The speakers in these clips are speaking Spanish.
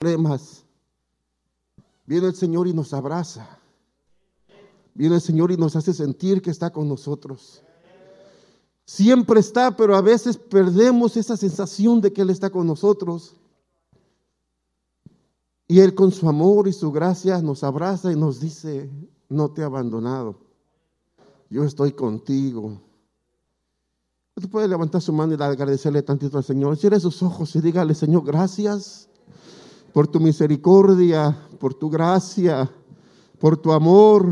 problemas, viene el Señor y nos abraza. Viene el Señor y nos hace sentir que está con nosotros. Siempre está, pero a veces perdemos esa sensación de que Él está con nosotros. Y Él con su amor y su gracia nos abraza y nos dice, no te he abandonado. Yo estoy contigo. Usted puede levantar su mano y agradecerle tantito al Señor. Cierre sus ojos y dígale, Señor, gracias por tu misericordia, por tu gracia, por tu amor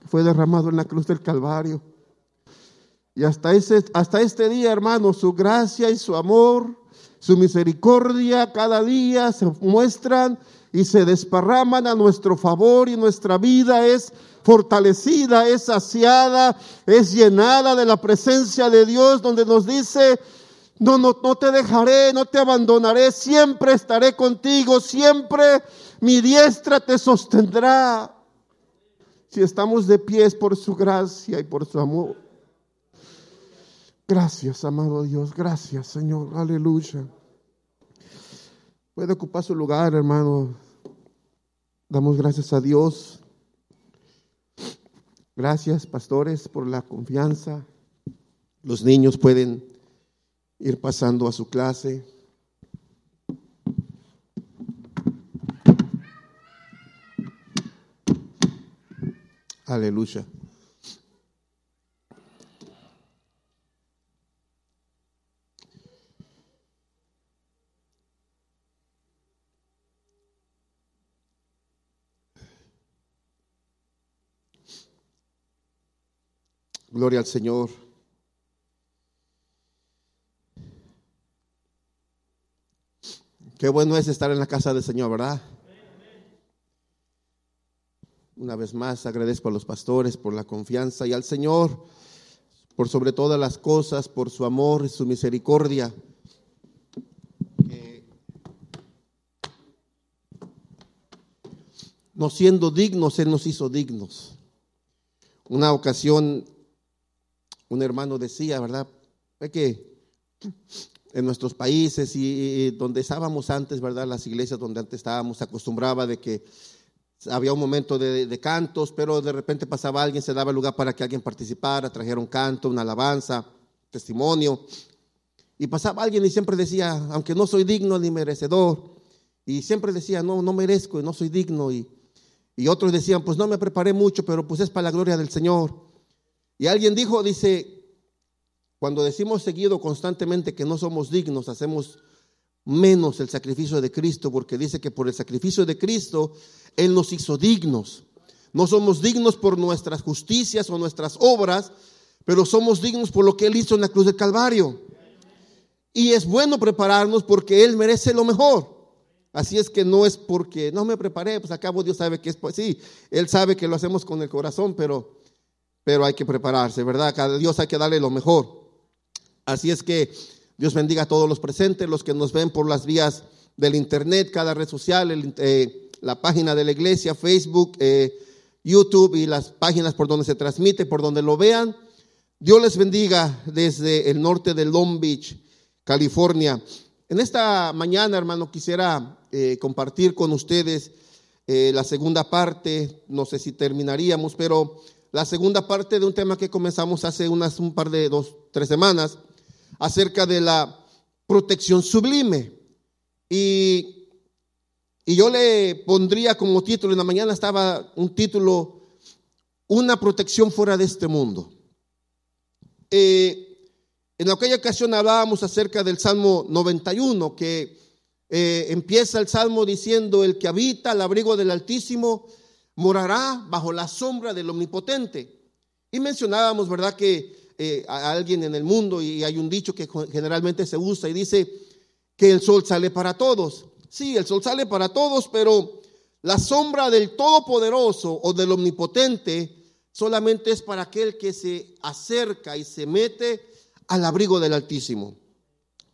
que fue derramado en la cruz del Calvario. Y hasta, ese, hasta este día, hermano, su gracia y su amor, su misericordia cada día se muestran y se desparraman a nuestro favor y nuestra vida es fortalecida, es saciada, es llenada de la presencia de Dios donde nos dice, no, no, no te dejaré, no te abandonaré, siempre estaré contigo, siempre mi diestra te sostendrá. Si estamos de pies por su gracia y por su amor. Gracias, amado Dios. Gracias, Señor. Aleluya. Puede ocupar su lugar, hermano. Damos gracias a Dios. Gracias, pastores, por la confianza. Los niños pueden ir pasando a su clase. Aleluya. Gloria al Señor. Qué bueno es estar en la casa del Señor, ¿verdad? Una vez más agradezco a los pastores por la confianza y al Señor por sobre todas las cosas, por su amor y su misericordia. no siendo dignos, Él nos hizo dignos. Una ocasión un hermano decía, ¿verdad? Que en nuestros países y, donde estábamos antes, ¿verdad? Las iglesias donde antes estábamos, se acostumbraba de que había un momento de, cantos, pero de repente pasaba alguien, se daba lugar para que alguien participara, trajera un canto, una alabanza, testimonio. Y pasaba alguien y siempre decía, aunque no soy digno ni merecedor, y siempre decía, no, no merezco y no soy digno. Y, y otros decían, pues no me preparé mucho, pero pues es para la gloria del Señor. Y alguien dijo, dice, cuando decimos seguido constantemente que no somos dignos, hacemos menos el sacrificio de Cristo, porque dice que por el sacrificio de Cristo Él nos hizo dignos. No somos dignos por nuestras justicias o nuestras obras, pero somos dignos por lo que Él hizo en la cruz del Calvario. Y es bueno prepararnos porque Él merece lo mejor. Así es que no es porque no me preparé, pues acabo Dios sabe que es, pues sí, Él sabe que lo hacemos con el corazón, pero pero hay que prepararse, ¿verdad? Cada Dios hay que darle lo mejor. Así es que Dios bendiga a todos los presentes, los que nos ven por las vías del internet, cada red social, eh, la página de la iglesia, Facebook, eh, YouTube y las páginas por donde se transmite, por donde lo vean. Dios les bendiga desde el norte de Long Beach, California. En esta mañana, hermano, quisiera eh, compartir con ustedes la segunda parte. No sé si terminaríamos, pero la segunda parte de un tema que comenzamos hace unas un par de dos, tres semanas, acerca de la protección sublime. Y, y yo le pondría como título, en la mañana estaba un título, Una protección fuera de este mundo. Eh, en aquella ocasión hablábamos acerca del Salmo 91, que eh, empieza el Salmo diciendo, el que habita al abrigo del Altísimo, morará bajo la sombra del Omnipotente. Y mencionábamos, ¿verdad?, que eh, a alguien en el mundo, y hay un dicho que generalmente se usa y dice que el sol sale para todos. Sí, el sol sale para todos, pero la sombra del Todopoderoso o del Omnipotente solamente es para aquel que se acerca y se mete al abrigo del Altísimo.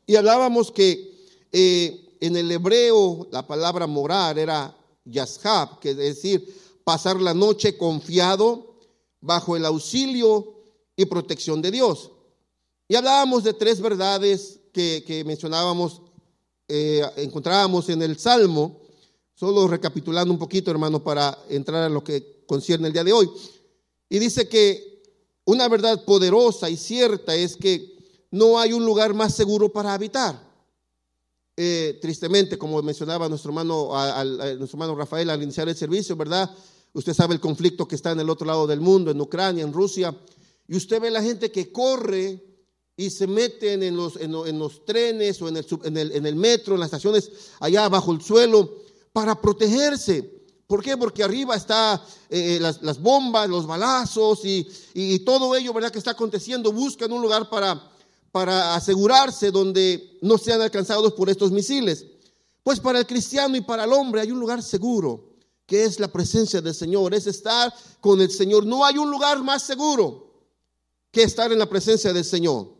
Y hablábamos que eh, en el hebreo la palabra morar era yashab, que es decir, pasar la noche confiado bajo el auxilio y protección de Dios. Y hablábamos de tres verdades que, mencionábamos eh, encontrábamos en el Salmo, solo recapitulando un poquito, hermano, para entrar a lo que concierne el día de hoy. Y dice que una verdad poderosa y cierta es que no hay un lugar más seguro para habitar. Eh, tristemente, como mencionaba nuestro hermano, nuestro hermano Rafael al iniciar el servicio, ¿verdad? Usted sabe el conflicto que está en el otro lado del mundo, en Ucrania, en Rusia, y usted ve la gente que corre y se meten en los, en, los trenes o en el, en, en metro, en las estaciones allá bajo el suelo, para protegerse. ¿Por qué? Porque arriba está eh, las, bombas, los balazos y, todo ello, ¿verdad? Que está aconteciendo. Buscan un lugar para asegurarse donde no sean alcanzados por estos misiles. Pues para el cristiano y para el hombre hay un lugar seguro, que es la presencia del Señor, es estar con el Señor. No hay un lugar más seguro que estar en la presencia del Señor,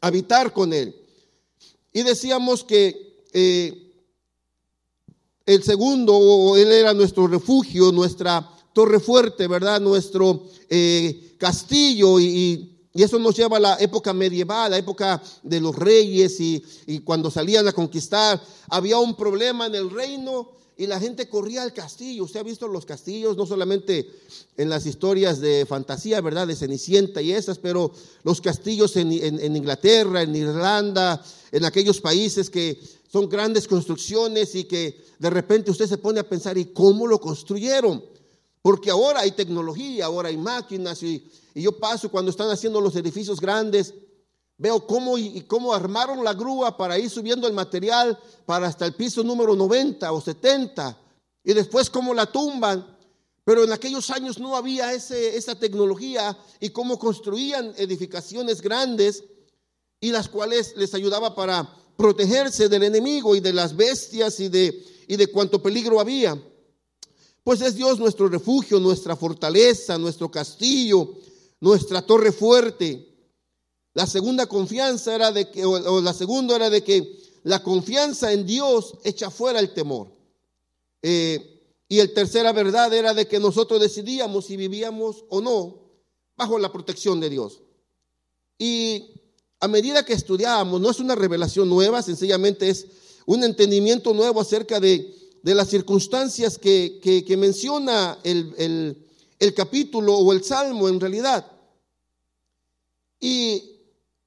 habitar con Él. Y decíamos que eh, el segundo, Él era nuestro refugio, nuestra torre fuerte, ¿verdad? Nuestro eh, castillo y, eso nos lleva a la época medieval, la época de los reyes y, y, cuando salían a conquistar. Había un problema en el reino y la gente corría al castillo. Usted ha visto los castillos, no solamente en las historias de fantasía, ¿verdad? De Cenicienta y esas, pero los castillos en, Inglaterra, en Irlanda, en aquellos países que son grandes construcciones y que de repente usted se pone a pensar, ¿y cómo lo construyeron? Porque ahora hay tecnología, ahora hay máquinas y, y yo paso cuando están haciendo los edificios grandes Veo cómo, y cómo armaron la grúa para ir subiendo el material para hasta el piso número 90 o 70 y después cómo la tumban. Pero en aquellos años no había ese, esa tecnología y cómo construían edificaciones grandes y las cuales les ayudaba para protegerse del enemigo y de las bestias y de, y de cuánto peligro había. Pues es Dios nuestro refugio, nuestra fortaleza, nuestro castillo, nuestra torre fuerte. La segunda confianza era de que, o, la segunda era de que la confianza en Dios echa fuera el temor. Eh, y el tercera verdad era de que nosotros decidíamos si vivíamos o no bajo la protección de Dios. Y a medida que estudiábamos, no es una revelación nueva, sencillamente es un entendimiento nuevo acerca de, las circunstancias que, menciona el, el capítulo o el salmo en realidad. Y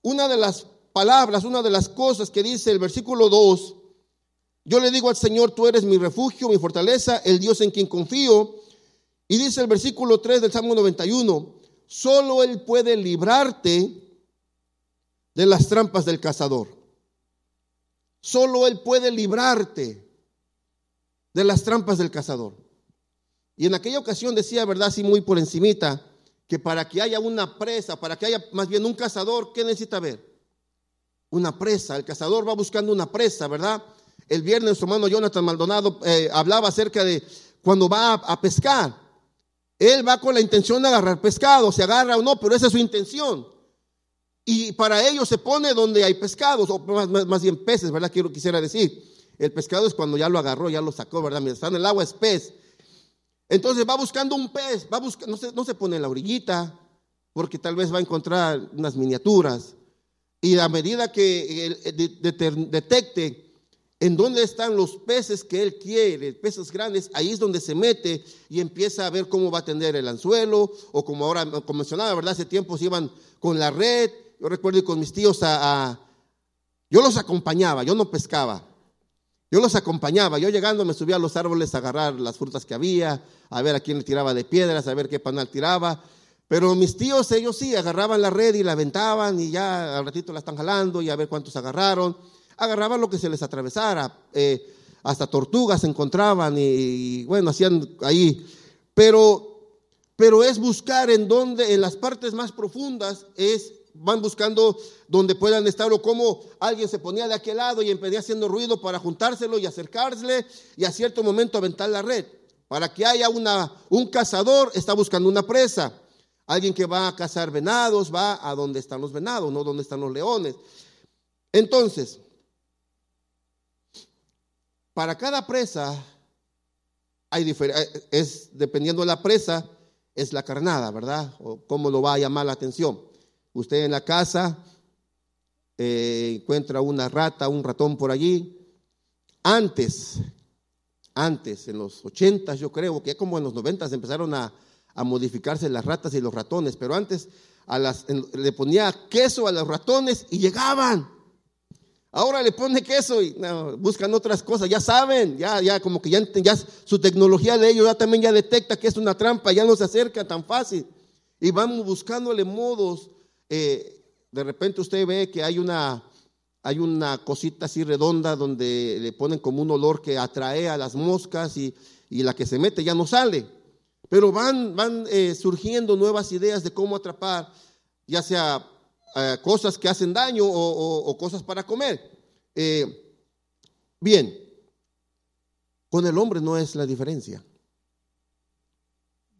una de las palabras, una de las cosas que dice el versículo 2, yo le digo al Señor, tú eres mi refugio, mi fortaleza, el Dios en quien confío. Y dice el versículo 3 del Salmo 91, solo Él puede librarte de las trampas del cazador. Solo Él puede librarte de las trampas del cazador. Y en aquella ocasión decía, ¿verdad? Así muy por encimita, que para que haya una presa, para que haya más bien un cazador, ¿qué necesita ver? Una presa. El cazador va buscando una presa, ¿verdad? El viernes nuestro hermano Jonathan Maldonado eh, hablaba acerca de cuando va a, pescar. Él va con la intención de agarrar pescado, se agarra o no, pero esa es su intención. Y para ello se pone donde hay pescados, o más, bien peces, ¿verdad? Quiero, quisiera decir. El pescado es cuando ya lo agarró, ya lo sacó, ¿verdad? Mientras está en el agua es pez. Entonces va buscando un pez, va buscando, no, se, no se pone en la orillita, porque tal vez va a encontrar unas miniaturas. Y a medida que detecte en dónde están los peces que él quiere, peces grandes, ahí es donde se mete y empieza a ver cómo va a tender el anzuelo, o como ahora, como mencionaba, ¿verdad? Hace tiempo se iban con la red. Yo recuerdo con mis tíos a yo los acompañaba, yo no pescaba. Yo los acompañaba, yo llegando me subía a los árboles a agarrar las frutas que había, a ver a quién le tiraba de piedras, a ver qué panal tiraba. Pero mis tíos, ellos sí, agarraban la red y la aventaban y ya al ratito la están jalando y a ver cuántos agarraron. Agarraban lo que se les atravesara, eh, hasta tortugas encontraban y, bueno, hacían ahí. Pero, pero es buscar en donde, en las partes más profundas, es van buscando donde puedan estar o cómo alguien se ponía de aquel lado y empezó haciendo ruido para juntárselo y acercarse y a cierto momento aventar la red. Para que haya una, un cazador, está buscando una presa. Alguien que va a cazar venados, va a donde están los venados, no donde están los leones. Entonces, para cada presa hay es dependiendo de la presa, es la carnada, ¿verdad? O cómo lo va a llamar la atención. Usted en la casa eh, encuentra una rata, un ratón por allí, antes, antes, en los ochentas yo creo, que como en los noventas empezaron a, a modificarse las ratas y los ratones, pero antes a las, le ponía queso a los ratones y llegaban. Ahora le pone queso y buscan otras cosas, ya saben, ya, ya como que ya, ya su tecnología de ellos ya también ya detecta que es una trampa, ya no se acerca tan fácil. Y vamos buscándole modos. Eh, de repente usted ve que hay una, hay una cosita así redonda donde le ponen como un olor que atrae a las moscas y, y la que se mete ya no sale. Pero van, van eh, surgiendo nuevas ideas de cómo atrapar, ya sea eh, cosas que hacen daño o, cosas para comer. Bien, con el hombre no es la diferencia.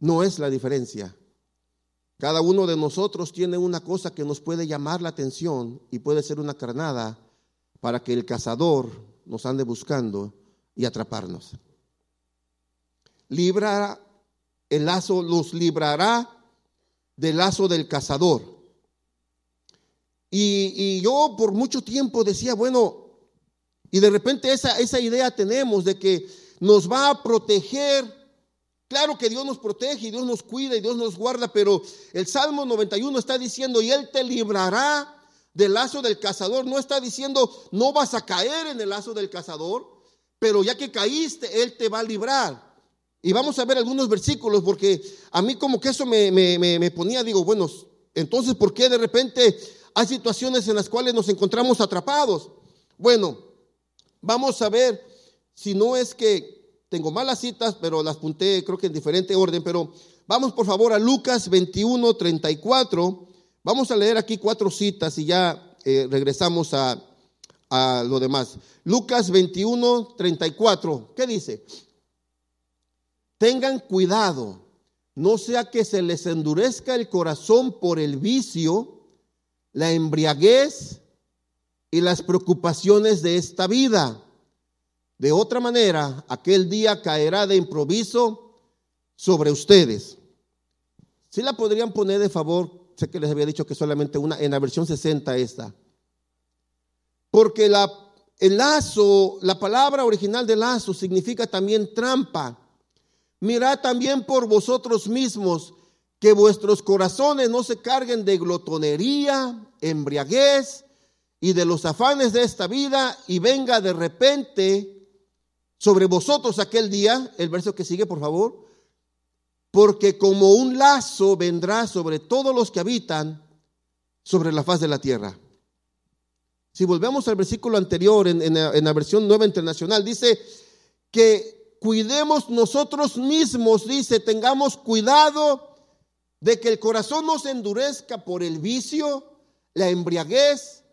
No es la diferencia. Cada uno de nosotros tiene una cosa que nos puede llamar la atención y puede ser una carnada para que el cazador nos ande buscando y atraparnos. Libra el lazo los librará del lazo del cazador. Y, yo por mucho tiempo decía, bueno, y de repente esa, esa idea tenemos de que nos va a proteger. Claro que Dios nos protege y Dios nos cuida y Dios nos guarda, pero el Salmo 91 está diciendo, y Él te librará del lazo del cazador. No está diciendo, no vas a caer en el lazo del cazador, pero ya que caíste, Él te va a librar. Y vamos a ver algunos versículos porque a mí como que eso me, ponía, digo, bueno, entonces ¿por qué de repente hay situaciones en las cuales nos encontramos atrapados? Bueno, vamos a ver si no es que tengo malas citas, pero las punté creo que en diferente orden, pero vamos por favor a Lucas 21, 34. Vamos a leer aquí cuatro citas y ya eh, regresamos a, a lo demás. Lucas 21, 34. ¿Qué dice? Tengan cuidado, no sea que se les endurezca el corazón por el vicio, la embriaguez y las preocupaciones de esta vida. De otra manera, aquel día caerá de improviso sobre ustedes. Si la podrían poner de favor, sé que les había dicho que solamente una, en la versión 60 esta. Porque la, el lazo, la palabra original de lazo significa también trampa. Mirad también por vosotros mismos que vuestros corazones no se carguen de glotonería, embriaguez y de los afanes de esta vida y venga de repente sobre vosotros aquel día, el verso que sigue por favor, porque como un lazo vendrá sobre todos los que habitan sobre la faz de la tierra. Si volvemos al versículo anterior en, en la versión nueva internacional, dice que cuidemos nosotros mismos, dice, tengamos cuidado de que el corazón no se endurezca por el vicio, la embriaguez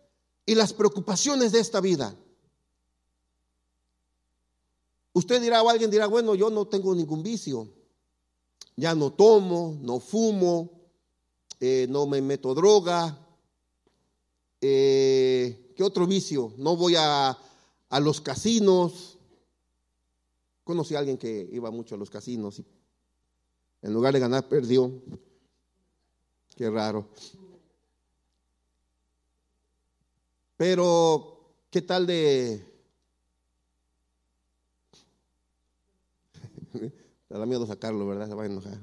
y las preocupaciones de esta vida. Usted dirá o alguien dirá, bueno, yo no tengo ningún vicio. Ya no tomo, no fumo, eh, no me meto droga. Eh, ¿Qué otro vicio? No voy a, a los casinos, Conocí a alguien que iba mucho a los casinos y en lugar de ganar perdió. Qué raro. Pero, ¿qué tal de... Te da miedo sacarlo, ¿verdad? Se va a enojar.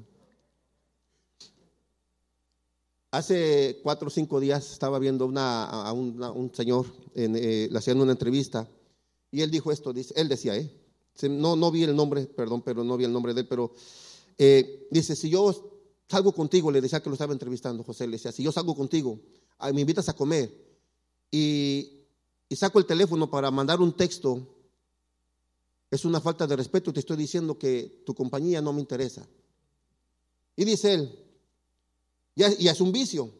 Hace cuatro o cinco días estaba viendo a, un señor, en, eh, una entrevista, y él dijo esto, él decía, ¿eh? No, no vi el nombre, perdón, pero no vi el nombre de él, pero eh, dice, si yo salgo contigo, le decía que lo estaba entrevistando José, le decía, si yo salgo contigo, me invitas a comer y, saco el teléfono para mandar un texto, es una falta de respeto, te estoy diciendo que tu compañía no me interesa. Y dice él, y es un vicio,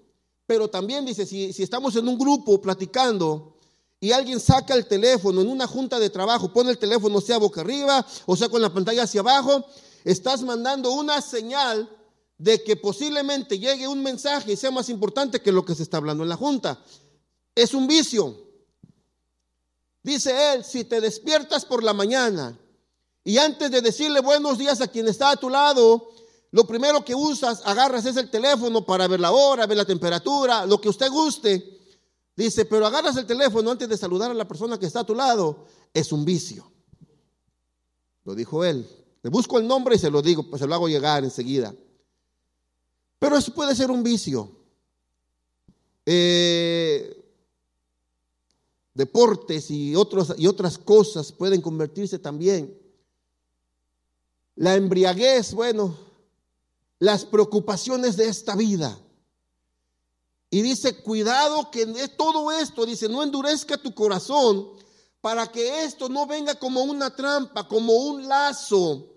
pero también dice, si, si estamos en un grupo platicando y alguien saca el teléfono en una junta de trabajo, pone el teléfono sea boca arriba o sea con la pantalla hacia abajo, estás mandando una señal de que posiblemente llegue un mensaje y sea más importante que lo que se está hablando en la junta. Es un vicio. Dice él, si te despiertas por la mañana y antes de decirle buenos días a quien está a tu lado, lo primero que usas, agarras es el teléfono para ver la hora, ver la temperatura, lo que usted guste. Dice, pero agarras el teléfono antes de saludar a la persona que está a tu lado, es un vicio. Lo dijo él. Le busco el nombre y se lo digo, pues se lo hago llegar enseguida. Pero eso puede ser un vicio. Eh, deportes y, otros, y otras cosas pueden convertirse también. La embriaguez, bueno, las preocupaciones de esta vida. Y dice, cuidado que todo esto, dice, no endurezca tu corazón para que esto no venga como una trampa, como un lazo,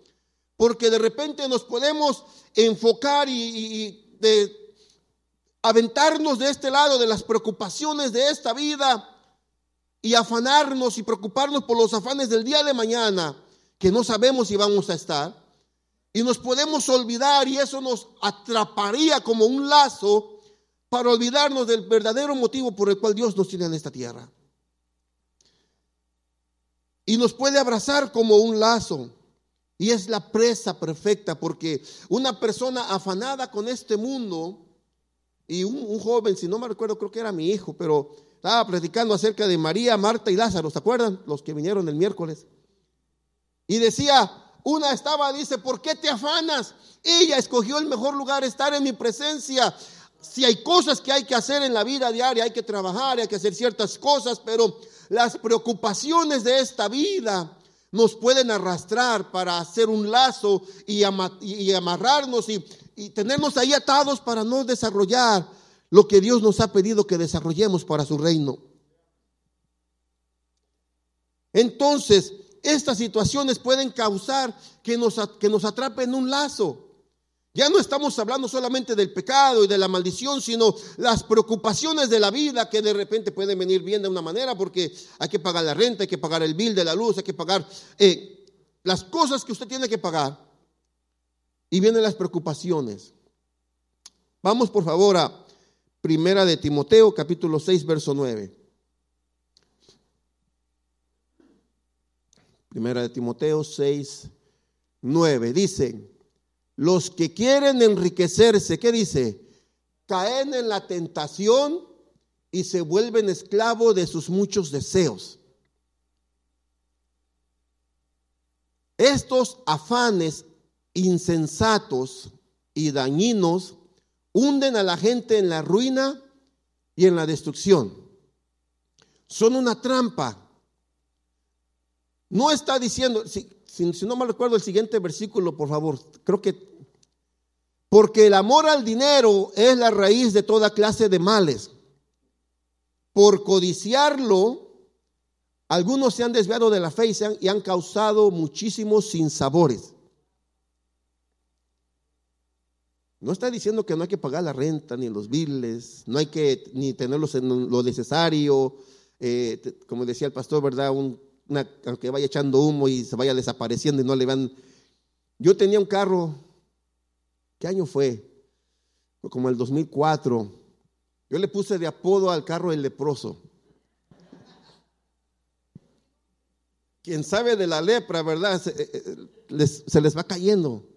porque de repente nos podemos enfocar y, de aventarnos de este lado de las preocupaciones de esta vida y afanarnos y preocuparnos por los afanes del día de mañana, que no sabemos si vamos a estar. Y nos podemos olvidar y eso nos atraparía como un lazo para olvidarnos del verdadero motivo por el cual Dios nos tiene en esta tierra. Y nos puede abrazar como un lazo. Y es la presa perfecta porque una persona afanada con este mundo y un, joven, si no me recuerdo, creo que era mi hijo, pero estaba platicando acerca de María, Marta y Lázaro, ¿se acuerdan? Los que vinieron el miércoles. Y decía, una estaba, dice, ¿por qué te afanas? Ella escogió el mejor lugar, estar en mi presencia si hay cosas que hay que hacer en la vida diaria, hay que trabajar, hay que hacer ciertas cosas, pero las preocupaciones de esta vida nos pueden arrastrar para hacer un lazo y, amarrarnos y, y tenernos ahí atados para no desarrollar lo que Dios nos ha pedido que desarrollemos para su reino. Entonces, estas situaciones pueden causar que nos, que nos atrapen un lazo. Ya no estamos hablando solamente del pecado y de la maldición, sino las preocupaciones de la vida que de repente pueden venir bien de una manera porque hay que pagar la renta, hay que pagar el bill de la luz, hay que pagar eh, las cosas que usted tiene que pagar. Y vienen las preocupaciones. Vamos por favor a Primera de Timoteo, capítulo 6, verso 9. Primera de Timoteo 6, 9. Dice, los que quieren enriquecerse, ¿qué dice? Caen en la tentación y se vuelven esclavos de sus muchos deseos. Estos afanes insensatos y dañinos hunden a la gente en la ruina y en la destrucción. Son una trampa. No está diciendo, si, no me recuerdo el siguiente versículo, por favor, creo que, porque el amor al dinero es la raíz de toda clase de males. Por codiciarlo, algunos se han desviado de la fe y, han, y han causado muchísimos sinsabores. No está diciendo que no hay que pagar la renta ni los biles, no hay que ni tenerlos en lo necesario. Eh, como decía el pastor, ¿verdad? Un aunque vaya echando humo y se vaya desapareciendo y no le van. Yo tenía un carro, ¿qué año fue? Como el 2004. Yo le puse de apodo al carro el leproso. Quien sabe de la lepra, ¿verdad? Se, eh, eh, se les va cayendo.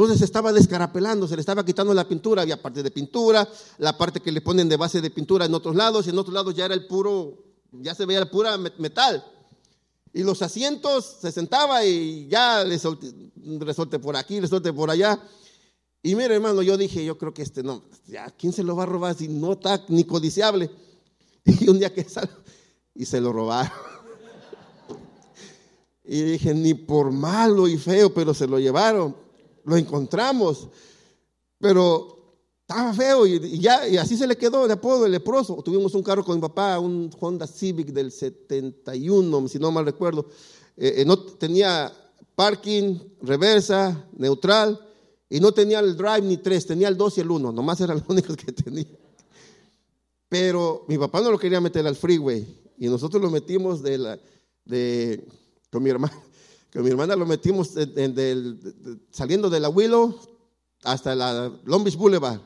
Entonces se estaba descarapelando, se le estaba quitando la pintura, había parte de pintura, la parte que le ponen de base de pintura en otros lados, y en otros lados ya era el puro, ya se veía el pura metal. Y los asientos se sentaba y ya le resorte por aquí, resorte por allá. Y mire, hermano, yo dije, yo creo que este no, ya, ¿quién se lo va a robar si no está ni codiciable? Y un día que sal y se lo robaron. Y dije, ni por malo y feo, pero se lo llevaron. Lo encontramos. Pero estaba feo y, ya, y así se le quedó de apodo el leproso. Tuvimos un carro con mi papá, un Honda Civic del 71, si no mal recuerdo. Eh, eh, no tenía parking, reversa, neutral, y no tenía el drive ni tres, tenía el dos y el uno, nomás eran los únicos que tenía. Pero mi papá no lo quería meter al freeway, y nosotros lo metimos de la, de, con mi hermana. Con mi hermana lo metimos saliendo de la Willow hasta la Long Boulevard.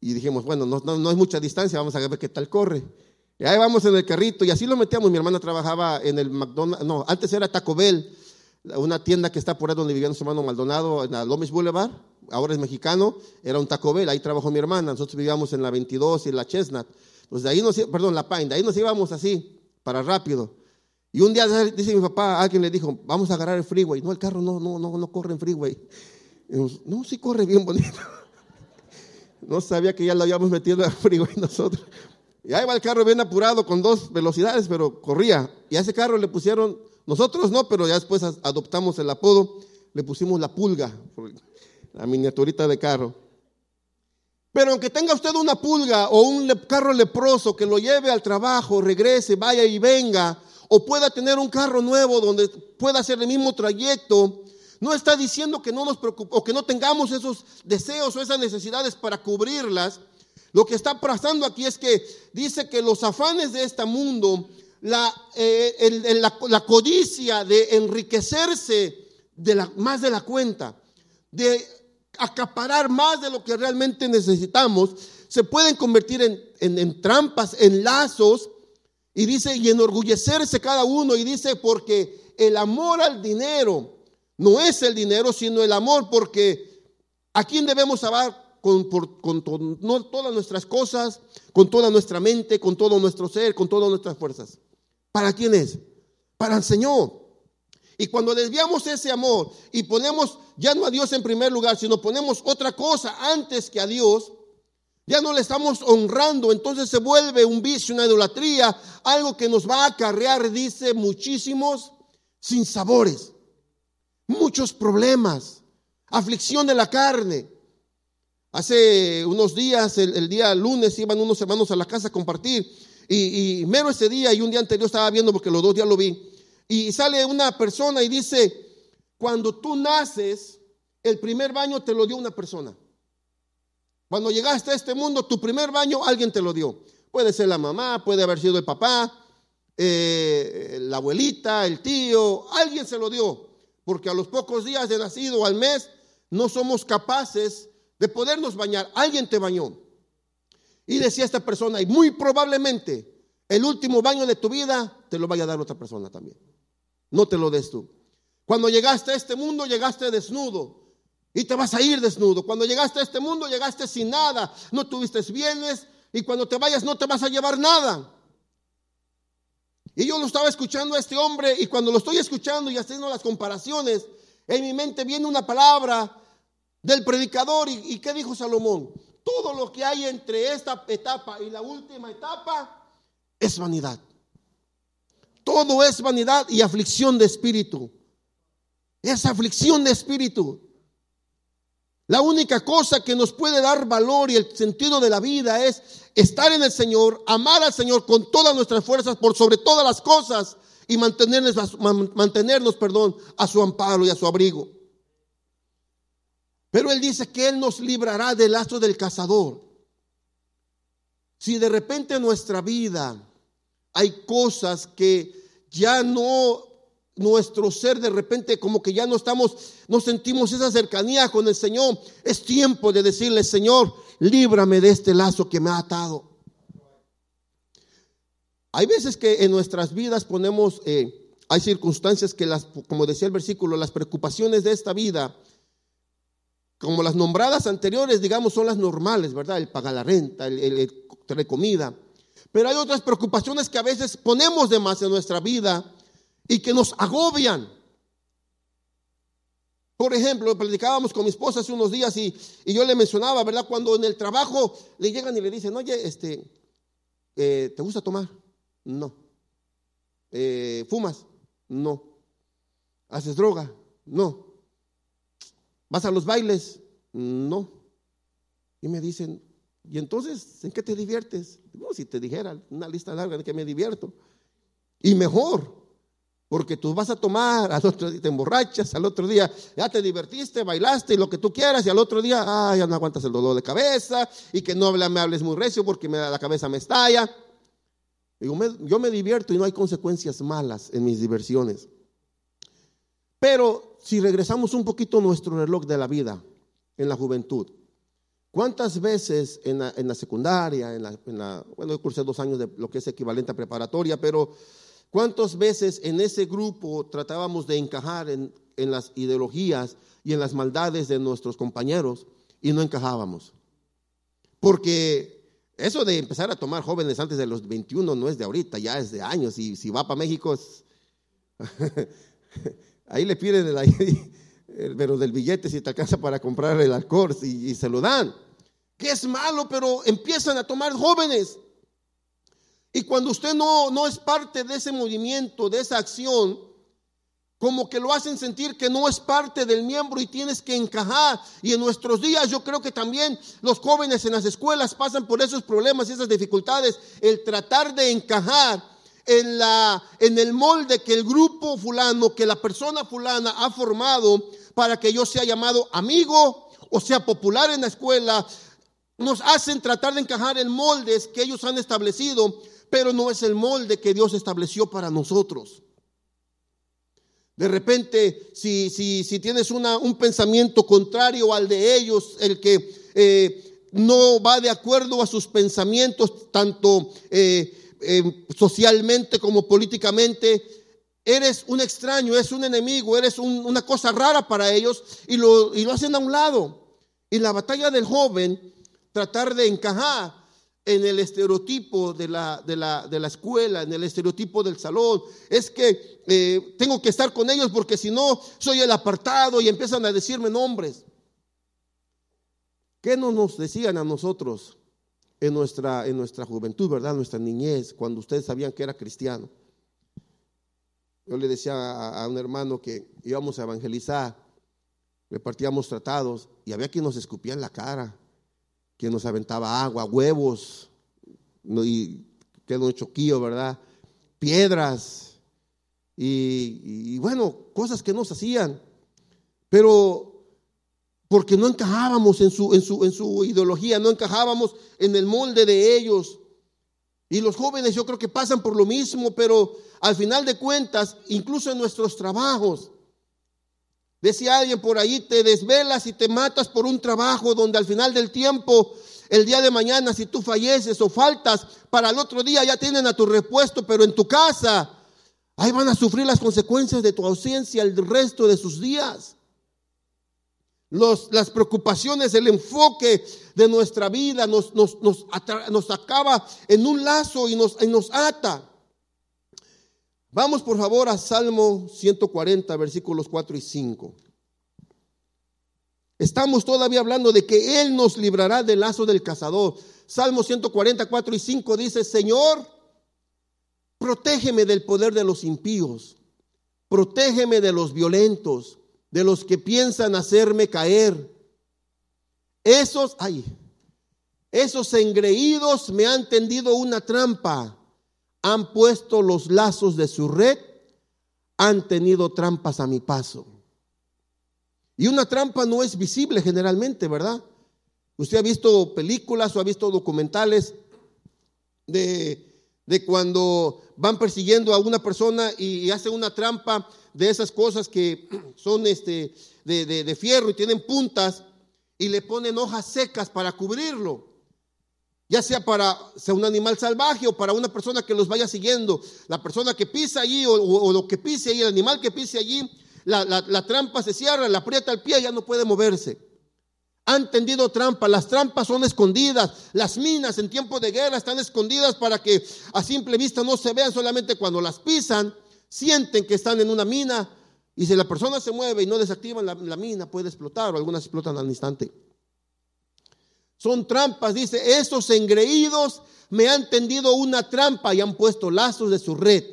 Y dijimos, bueno, no, no, es mucha distancia, vamos a ver qué tal corre. Y ahí vamos en el carrito y así lo metíamos. Mi hermana trabajaba en el McDonald's, no, antes era Taco Bell, una tienda que está por ahí donde vivía nuestro hermano Maldonado, en la Lomes Boulevard, ahora es mexicano, era un Taco Bell, ahí trabajó mi hermana, nosotros vivíamos en la 22 y la Chestnut. Pues de ahí nos, perdón, la Pine, de ahí nos íbamos así, para rápido. Y un día dice mi papá, alguien le dijo, vamos a agarrar el freeway. No, el carro no, no, no, no corre en freeway. no, sí corre bien bonito. No sabía que ya lo habíamos metido al freeway nosotros. Y ahí va el carro bien apurado con dos velocidades, pero corría. Y a ese carro le pusieron, nosotros no, pero ya después adoptamos el apodo, le pusimos la pulga, la miniaturita de carro. Pero aunque tenga usted una pulga o un carro leproso que lo lleve al trabajo, regrese, vaya y venga, o pueda tener un carro nuevo donde pueda hacer el mismo trayecto, no está diciendo que no nos preocupe o que no tengamos esos deseos o esas necesidades para cubrirlas. Lo que está pasando aquí es que dice que los afanes de este mundo, la, eh, la, codicia de enriquecerse de la, más de la cuenta, de acaparar más de lo que realmente necesitamos, se pueden convertir en, trampas, en lazos, y dice, y enorgullecerse cada uno, y dice, porque el amor al dinero no es el dinero, sino el amor, porque ¿a quién debemos amar? Con, todas nuestras cosas, con toda nuestra mente, con todo nuestro ser, con todas nuestras fuerzas. ¿Para quién es? Para el Señor. Y cuando desviamos ese amor y ponemos ya no a Dios en primer lugar, sino ponemos otra cosa antes que a Dios, ya no le estamos honrando, entonces se vuelve un vicio, una idolatría, algo que nos va a acarrear, dice, muchísimos sinsabores, muchos problemas, aflicción de la carne. Hace unos días, el, día lunes, iban unos hermanos a la casa a compartir y, y mero ese día y un día anterior estaba viendo porque los dos días lo vi y sale una persona y dice, cuando tú naces, el primer baño te lo dio una persona. Cuando llegaste a este mundo, tu primer baño alguien te lo dio. Puede ser la mamá, puede haber sido el papá, eh, la abuelita, el tío, alguien se lo dio. Porque a los pocos días de nacido, al mes, no somos capaces de podernos bañar. Alguien te bañó. Y decía esta persona, y muy probablemente el último baño de tu vida te lo vaya a dar otra persona también no te lo des tú. Cuando llegaste a este mundo, llegaste desnudo. Y te vas a ir desnudo. Cuando llegaste a este mundo, llegaste sin nada. No tuviste bienes. Y cuando te vayas, no te vas a llevar nada. Y yo lo estaba escuchando a este hombre. Y cuando lo estoy escuchando y haciendo las comparaciones, en mi mente viene una palabra del predicador. ¿Y, y qué dijo Salomón? Todo lo que hay entre esta etapa y la última etapa es vanidad. Todo es vanidad y aflicción de espíritu. Es aflicción de espíritu. La única cosa que nos puede dar valor y el sentido de la vida es estar en el Señor, amar al Señor con todas nuestras fuerzas por sobre todas las cosas y mantenernos, perdón, a su amparo y a su abrigo. Pero Él dice que Él nos librará del lazo del cazador. Si de repente en nuestra vida hay cosas que ya no nuestro ser de repente como que ya no estamos, no sentimos esa cercanía con el Señor. Es tiempo de decirle, Señor, líbrame de este lazo que me ha atado. Hay veces que en nuestras vidas ponemos, eh, hay circunstancias que las, como decía el versículo, las preocupaciones de esta vida, como las nombradas anteriores, digamos, son las normales, ¿verdad? El pagar la renta, el, el, el traer comida pero hay otras preocupaciones que a veces ponemos de más en nuestra vida y que nos agobian. Por ejemplo, platicábamos con mi esposa hace unos días y, yo le mencionaba, ¿verdad? Cuando en el trabajo le llegan y le dicen, oye, este, eh, ¿te gusta tomar? No. Eh, ¿Fumas? No. ¿Haces droga? No. ¿Vas a los bailes? No. Y me dicen, y entonces, ¿en qué te diviertes? No, si te dijera una lista larga de que me divierto. Y mejor, porque tú vas a tomar, al otro día te emborrachas, al otro día ya te divertiste, bailaste y lo que tú quieras, y al otro día, ah, ya no aguantas el dolor de cabeza, y que no me hables muy recio porque me, la cabeza me estalla. Digo, yo me divierto y no hay consecuencias malas en mis diversiones. Pero si regresamos un poquito a nuestro reloj de la vida, en la juventud, ¿Cuántas veces en la, secundaria, en la, bueno, yo cursé dos años de lo que es equivalente a preparatoria, pero cuántas veces en ese grupo tratábamos de encajar en, las ideologías y en las maldades de nuestros compañeros y no encajábamos? Porque eso de empezar a tomar jóvenes antes de los 21 no es de ahorita, ya es de años. Y si va para México, Ahí le piden el, del billete si te alcanza para comprar el alcohol y, y se lo dan. Que es malo, pero empiezan a tomar jóvenes. Y cuando usted no, no es parte de ese movimiento, de esa acción, como que lo hacen sentir que no es parte del miembro y tienes que encajar. Y en nuestros días yo creo que también los jóvenes en las escuelas pasan por esos problemas y esas dificultades, el tratar de encajar en, la, en el molde que el grupo fulano, que la persona fulana ha formado para que yo sea llamado amigo o sea popular en la escuela, nos hacen tratar de encajar en moldes que ellos han establecido, pero no es el molde que Dios estableció para nosotros. De repente, si, si, si tienes una, un pensamiento contrario al de ellos, el que eh, no va de acuerdo a sus pensamientos, tanto eh, eh, socialmente como políticamente, eres un extraño, eres un enemigo, eres una cosa rara para ellos y lo, y lo hacen a un lado. Y la batalla del joven, tratar de encajar en el estereotipo de la, de la, de la escuela, en el estereotipo del salón. Es que eh, tengo que estar con ellos porque si no soy el apartado y empiezan a decirme nombres. ¿Qué no nos decían a nosotros en nuestra, en nuestra juventud, verdad? Nuestra niñez, cuando ustedes sabían que era cristiano. Yo le decía a, a un hermano que íbamos a evangelizar, repartíamos tratados y había quien nos escupía en la cara que nos aventaba agua, huevos, y quedó un choquillo, ¿verdad? Piedras, y, bueno, cosas que nos hacían, pero porque no encajábamos en su, en, su, en su ideología, no encajábamos en el molde de ellos. Y los jóvenes yo creo que pasan por lo mismo, pero al final de cuentas, incluso en nuestros trabajos, Decía alguien por ahí, te desvelas y te matas por un trabajo donde al final del tiempo, el día de mañana, si tú falleces o faltas, para el otro día ya tienen a tu repuesto, pero en tu casa, ahí van a sufrir las consecuencias de tu ausencia el resto de sus días. Las preocupaciones, el enfoque de nuestra vida nos, nos acaba en un lazo y nos, y nos ata. Vamos por favor a Salmo 140, versículos 4 y 5. Estamos todavía hablando de que Él nos librará del lazo del cazador. Salmo 144 y 5 dice, Señor, protégeme del poder de los impíos, protégeme de los violentos, de los que piensan hacerme caer. Esos, ay, esos engreídos me han tendido una trampa han puesto los lazos de su red, han tenido trampas a mi paso. Y una trampa no es visible generalmente, ¿verdad? Usted ha visto películas o ha visto documentales de, de cuando van persiguiendo a una persona y, hacen una trampa de esas cosas que son este, de, de fierro y tienen puntas y le ponen hojas secas para cubrirlo ya sea para sea un animal salvaje o para una persona que los vaya siguiendo. La persona que pisa allí o, lo que pise allí, el animal que pise allí, la, trampa se cierra, le aprieta el pie, ya no puede moverse. Han tendido trampa, las trampas son escondidas, las minas en tiempo de guerra están escondidas para que a simple vista no se vean solamente cuando las pisan, sienten que están en una mina y si la persona se mueve y no desactivan la, la mina puede explotar o algunas explotan al instante. Son trampas, dice, esos engreídos me han tendido una trampa y han puesto lazos de su red.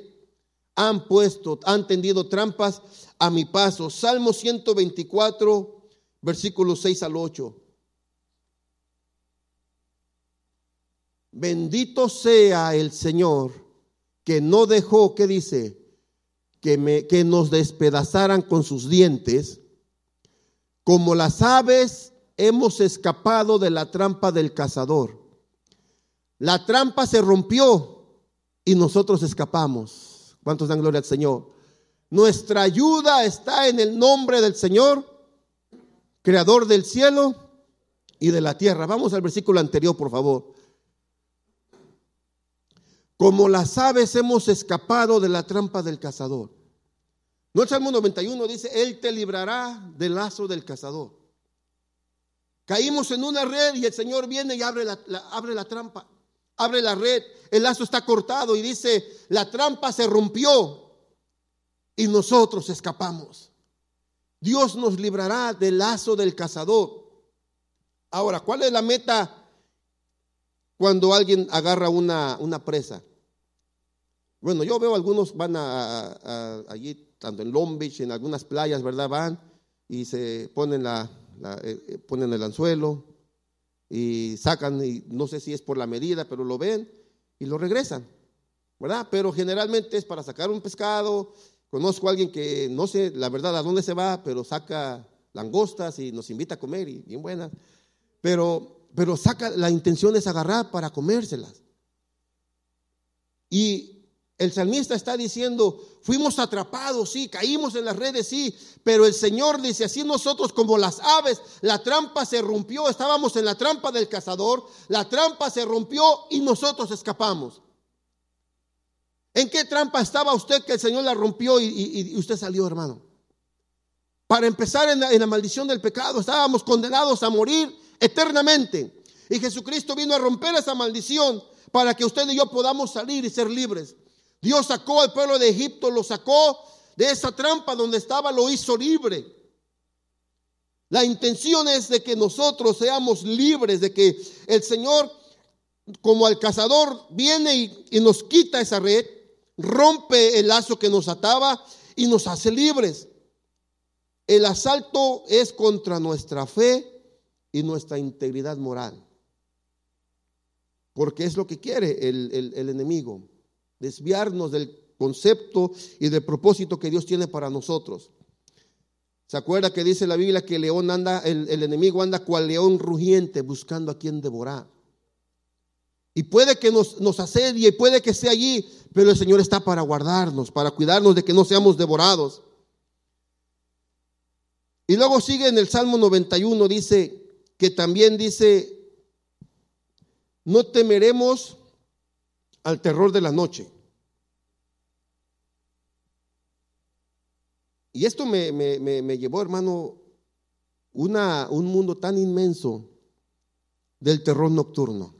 Han puesto, han tendido trampas a mi paso. Salmo 124, versículos 6 al 8. Bendito sea el Señor que no dejó, ¿qué dice? Que, me, que nos despedazaran con sus dientes, como las aves hemos escapado de la trampa del cazador. La trampa se rompió y nosotros escapamos. ¿Cuántos dan gloria al Señor? Nuestra ayuda está en el nombre del Señor, creador del cielo y de la tierra. Vamos al versículo anterior, por favor. Como las aves hemos escapado de la trampa del cazador. No el Salmo 91 dice, Él te librará del lazo del cazador. Caímos en una red y el Señor viene y abre la, abre la trampa, abre la red, el lazo está cortado y dice, la trampa se rompió. y nosotros escapamos. Dios nos librará del lazo del cazador. Ahora, ¿cuál es la meta cuando alguien agarra una, una presa? Bueno, yo veo algunos van allí, tanto en Long Beach, en algunas playas, ¿verdad? Van y se ponen, la, eh, eh, ponen el anzuelo y sacan, y no sé si es por la medida, pero lo ven y lo regresan, ¿verdad? Pero generalmente es para sacar un pescado. Conozco a alguien que no sé la verdad a dónde se va, pero saca langostas y nos invita a comer y bien buenas. Pero, pero saca, la intención es agarrar para comérselas. Y el salmista está diciendo, fuimos atrapados, sí, caímos en las redes, sí, pero el Señor dice, así nosotros como las aves, la trampa se rompió, estábamos en la trampa del cazador, la trampa se rompió y nosotros escapamos. ¿En qué trampa estaba usted que el Señor la rompió y, usted salió, hermano? Para empezar en la, maldición del pecado, estábamos condenados a morir eternamente. Y Jesucristo vino a romper esa maldición para que usted y yo podamos salir y ser libres. Dios sacó al pueblo de Egipto, lo sacó de esa trampa donde estaba, lo hizo libre. La intención es de que nosotros seamos libres, de que el Señor, como al cazador, viene y, nos quita esa red, rompe el lazo que nos ataba y nos hace libres. El asalto es contra nuestra fe y nuestra integridad moral. Porque es lo que quiere el enemigo desviarnos del concepto y del propósito que Dios tiene para nosotros. ¿Se acuerda que dice la Biblia que el león anda, el, enemigo anda cual león rugiente buscando a quien devorar? Y puede que nos, nos asedie, puede que esté allí, pero el Señor está para guardarnos, para cuidarnos de que no seamos devorados. Y luego sigue en el Salmo 91, dice que también dice, no temeremos al terror de la noche. Y esto me, llevó, hermano, una, un mundo tan inmenso del terror nocturno.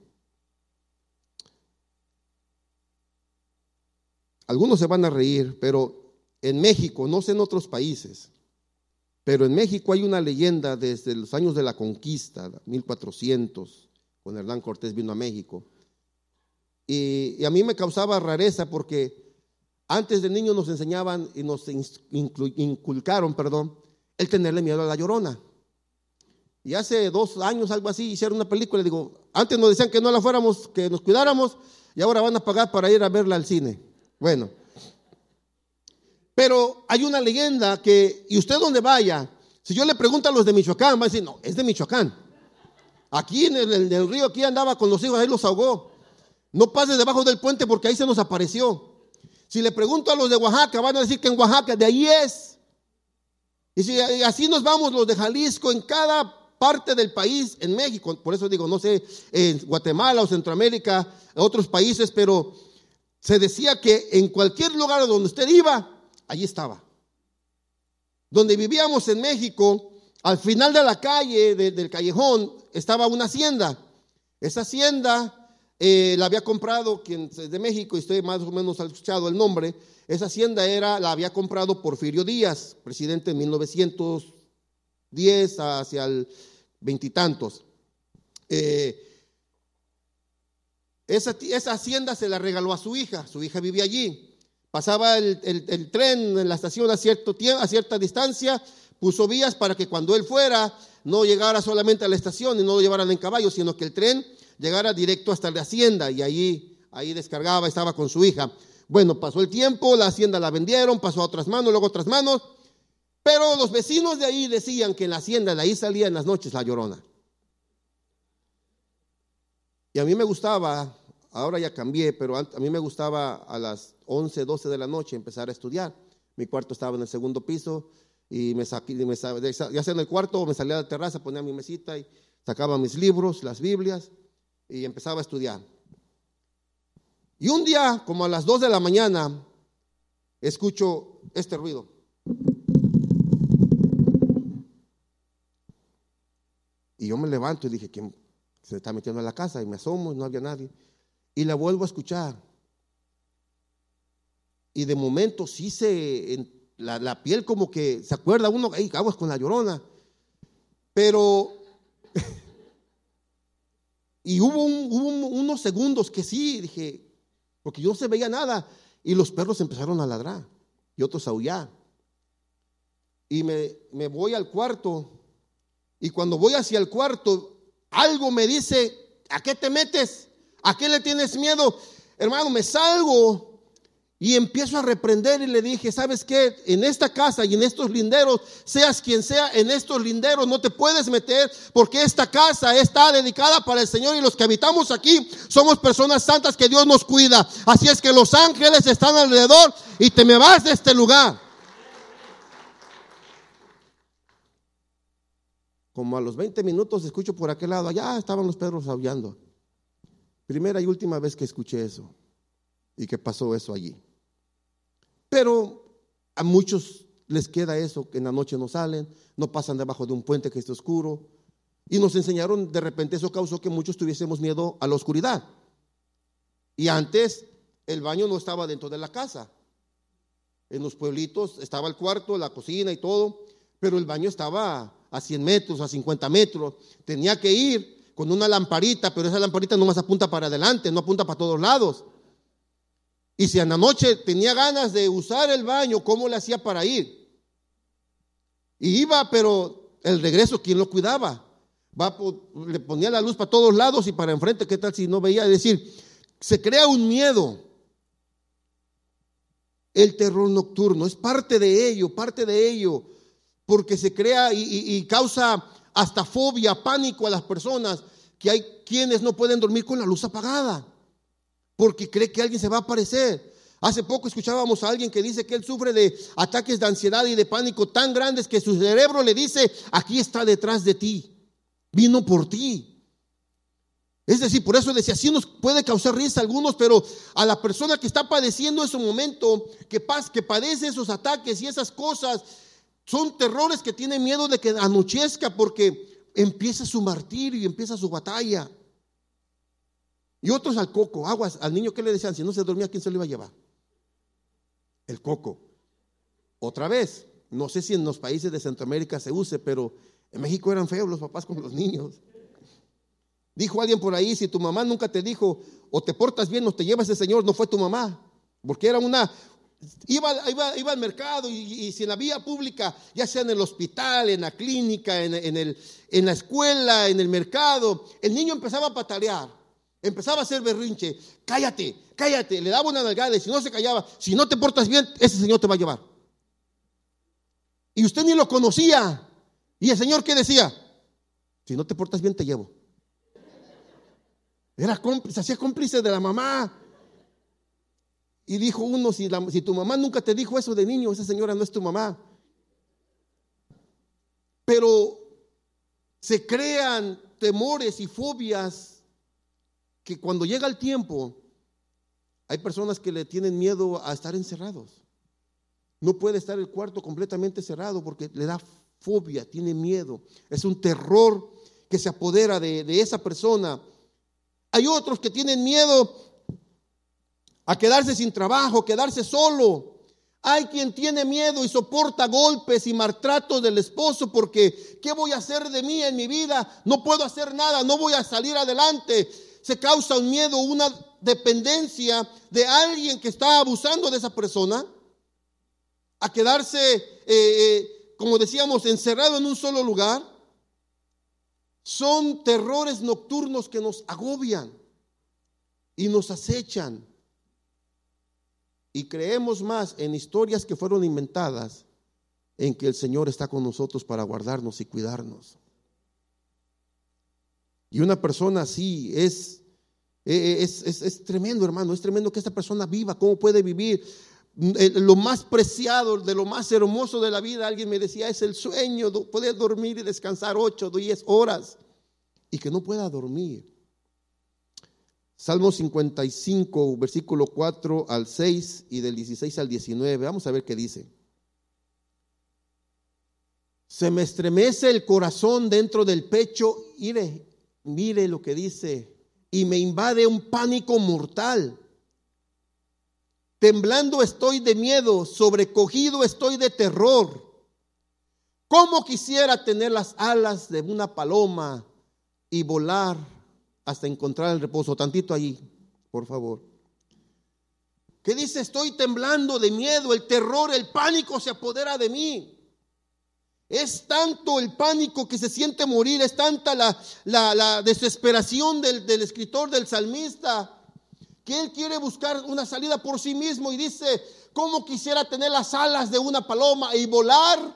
Algunos se van a reír, pero en México, no sé en otros países, pero en México hay una leyenda desde los años de la conquista, 1400, cuando Hernán Cortés vino a México y, a mí me causaba rareza porque antes de niño nos enseñaban y nos inculcaron, perdón, el tenerle miedo a la llorona. Y hace dos años, algo así, hicieron una película. Digo, antes nos decían que no la fuéramos, que nos cuidáramos, y ahora van a pagar para ir a verla al cine. Bueno, pero hay una leyenda que, y usted donde vaya, si yo le pregunto a los de Michoacán, va a decir, no, es de Michoacán. Aquí en el, en el río, aquí andaba con los hijos, ahí los ahogó. No pases debajo del puente porque ahí se nos apareció. Si le pregunto a los de Oaxaca, van a decir que en Oaxaca, de ahí es. Y si así nos vamos los de Jalisco, en cada parte del país, en México, por eso digo, no sé, en Guatemala o Centroamérica, otros países, pero se decía que en cualquier lugar donde usted iba, allí estaba. Donde vivíamos en México, al final de la calle, del callejón, estaba una hacienda. Esa hacienda eh, la había comprado quien es de México, y usted más o menos ha escuchado el nombre. Esa hacienda era, la había comprado Porfirio Díaz, presidente en 1910 hacia el veintitantos. Eh, esa, esa, hacienda se la regaló a su hija, su hija vivía allí. Pasaba el, el tren en la estación a, cierto tiempo, a cierta distancia, puso vías para que cuando él fuera no llegara solamente a la estación y no lo llevaran en caballo, sino que el tren llegara directo hasta la hacienda y ahí, ahí descargaba, estaba con su hija. Bueno, pasó el tiempo, la hacienda la vendieron, pasó a otras manos, luego a otras manos, pero los vecinos de ahí decían que en la hacienda de ahí salía en las noches la llorona. Y a mí me gustaba, ahora ya cambié, pero a mí me gustaba a las 11, 12 de la noche empezar a estudiar. Mi cuarto estaba en el segundo piso y me saqué, me, ya sea en el cuarto me salía a la terraza, ponía mi mesita y sacaba mis libros, las Biblias y empezaba a estudiar. Y un día, como a las 2 de la mañana, escucho este ruido. Y yo me levanto y dije, ¿quién se está metiendo en la casa? Y me asomo y no había nadie. Y la vuelvo a escuchar. Y de momento sí se la, piel como que se acuerda uno, hay aguas con la llorona. Pero, y hubo, unos segundos que sí, dije, porque yo no se veía nada. Y los perros empezaron a ladrar y otros a aullar. Y me, me voy al cuarto. Y cuando voy hacia el cuarto, algo me dice, ¿a qué te metes? ¿A qué le tienes miedo? Hermano, me salgo y empiezo a reprender y le dije, ¿sabes qué? En esta casa y en estos linderos, seas quien sea, en estos linderos no te puedes meter porque esta casa está dedicada para el Señor y los que habitamos aquí somos personas santas que Dios nos cuida. Así es que los ángeles están alrededor y te me vas de este lugar. Como a los 20 minutos escucho por aquel lado, allá estaban los perros aullando. Primera y última vez que escuché eso y que pasó eso allí. Pero a muchos les queda eso, que en la noche no salen, no pasan debajo de un puente que esté oscuro. Y nos enseñaron, de repente eso causó que muchos tuviésemos miedo a la oscuridad. Y antes el baño no estaba dentro de la casa. En los pueblitos estaba el cuarto, la cocina y todo, pero el baño estaba a 100 metros, a 50 metros. Tenía que ir con una lamparita, pero esa lamparita no más apunta para adelante, no apunta para todos lados. Y si en la noche tenía ganas de usar el baño, ¿cómo le hacía para ir? Y iba, pero el regreso, ¿quién lo cuidaba? Va, le ponía la luz para todos lados y para enfrente, ¿qué tal si no veía? Es decir, se crea un miedo. El terror nocturno es parte de ello, parte de ello, porque se crea y causa hasta fobia, pánico a las personas, que hay quienes no pueden dormir con la luz apagada porque cree que alguien se va a aparecer. Hace poco escuchábamos a alguien que dice que él sufre de ataques de ansiedad y de pánico tan grandes que su cerebro le dice, aquí está detrás de ti, vino por ti. Es decir, por eso decía, sí nos puede causar risa a algunos, pero a la persona que está padeciendo ese momento, que, que padece esos ataques y esas cosas, son terrores que tiene miedo de que anochezca porque empieza su martirio y empieza su batalla. Y otros al coco, aguas, al niño que le decían, si no se dormía, ¿quién se lo iba a llevar? El coco. Otra vez, no sé si en los países de Centroamérica se use, pero en México eran feos los papás con los niños. Dijo alguien por ahí, si tu mamá nunca te dijo, o te portas bien o te llevas ese señor, no fue tu mamá. Porque era una, Iba, iba, iba, al mercado y, si en la vía pública, ya sea en el hospital, en la clínica, en, el, en, la escuela, en el mercado, el niño empezaba a patalear. Empezaba a hacer berrinche, cállate, cállate, le daba una nalgada y si no se callaba, si no te portas bien, ese señor te va a llevar. Y usted ni lo conocía. ¿Y el señor qué decía? Si no te portas bien, te llevo. Era cómplice, hacía cómplice de la mamá. Y dijo uno, si tu mamá nunca te dijo eso de niño, esa señora no es tu mamá. Pero se crean temores y fobias que cuando llega el tiempo, hay personas que le tienen miedo a estar encerrados. No puede estar el cuarto completamente cerrado porque le da fobia, tiene miedo. Es un terror que se apodera de, de esa persona. Hay otros que tienen miedo a quedarse sin trabajo, quedarse solo. Hay quien tiene miedo y soporta golpes y maltratos del esposo porque ¿qué voy a hacer de mí en mi vida? No puedo hacer nada, no voy a salir adelante se causa un miedo, una dependencia de alguien que está abusando de esa persona, a quedarse, eh, eh, como decíamos, encerrado en un solo lugar, son terrores nocturnos que nos agobian y nos acechan. Y creemos más en historias que fueron inventadas en que el Señor está con nosotros para guardarnos y cuidarnos. Y una persona así es, eh, es, es, tremendo, hermano, es tremendo que esta persona viva, cómo puede vivir. Mm, eh, lo más preciado, de lo más hermoso de la vida, alguien me decía, es el sueño, poder dormir y descansar ocho, diez horas y que no pueda dormir. Salmo 55, versículo 4 al 6 y del 16 al 19. Vamos a ver qué dice. Se me estremece el corazón dentro del pecho. Mire, Mire lo que dice. Y me invade un pánico mortal. Temblando estoy de miedo, sobrecogido estoy de terror. ¿Cómo quisiera tener las alas de una paloma y volar hasta encontrar el reposo? Tantito allí, por favor. ¿Qué dice? Estoy temblando de miedo, el terror, el pánico se apodera de mí. Es tanto el pánico que se siente morir, es tanta la, desesperación del, del escritor, del salmista, que él quiere buscar una salida por sí mismo y dice, ¿cómo quisiera tener las alas de una paloma y volar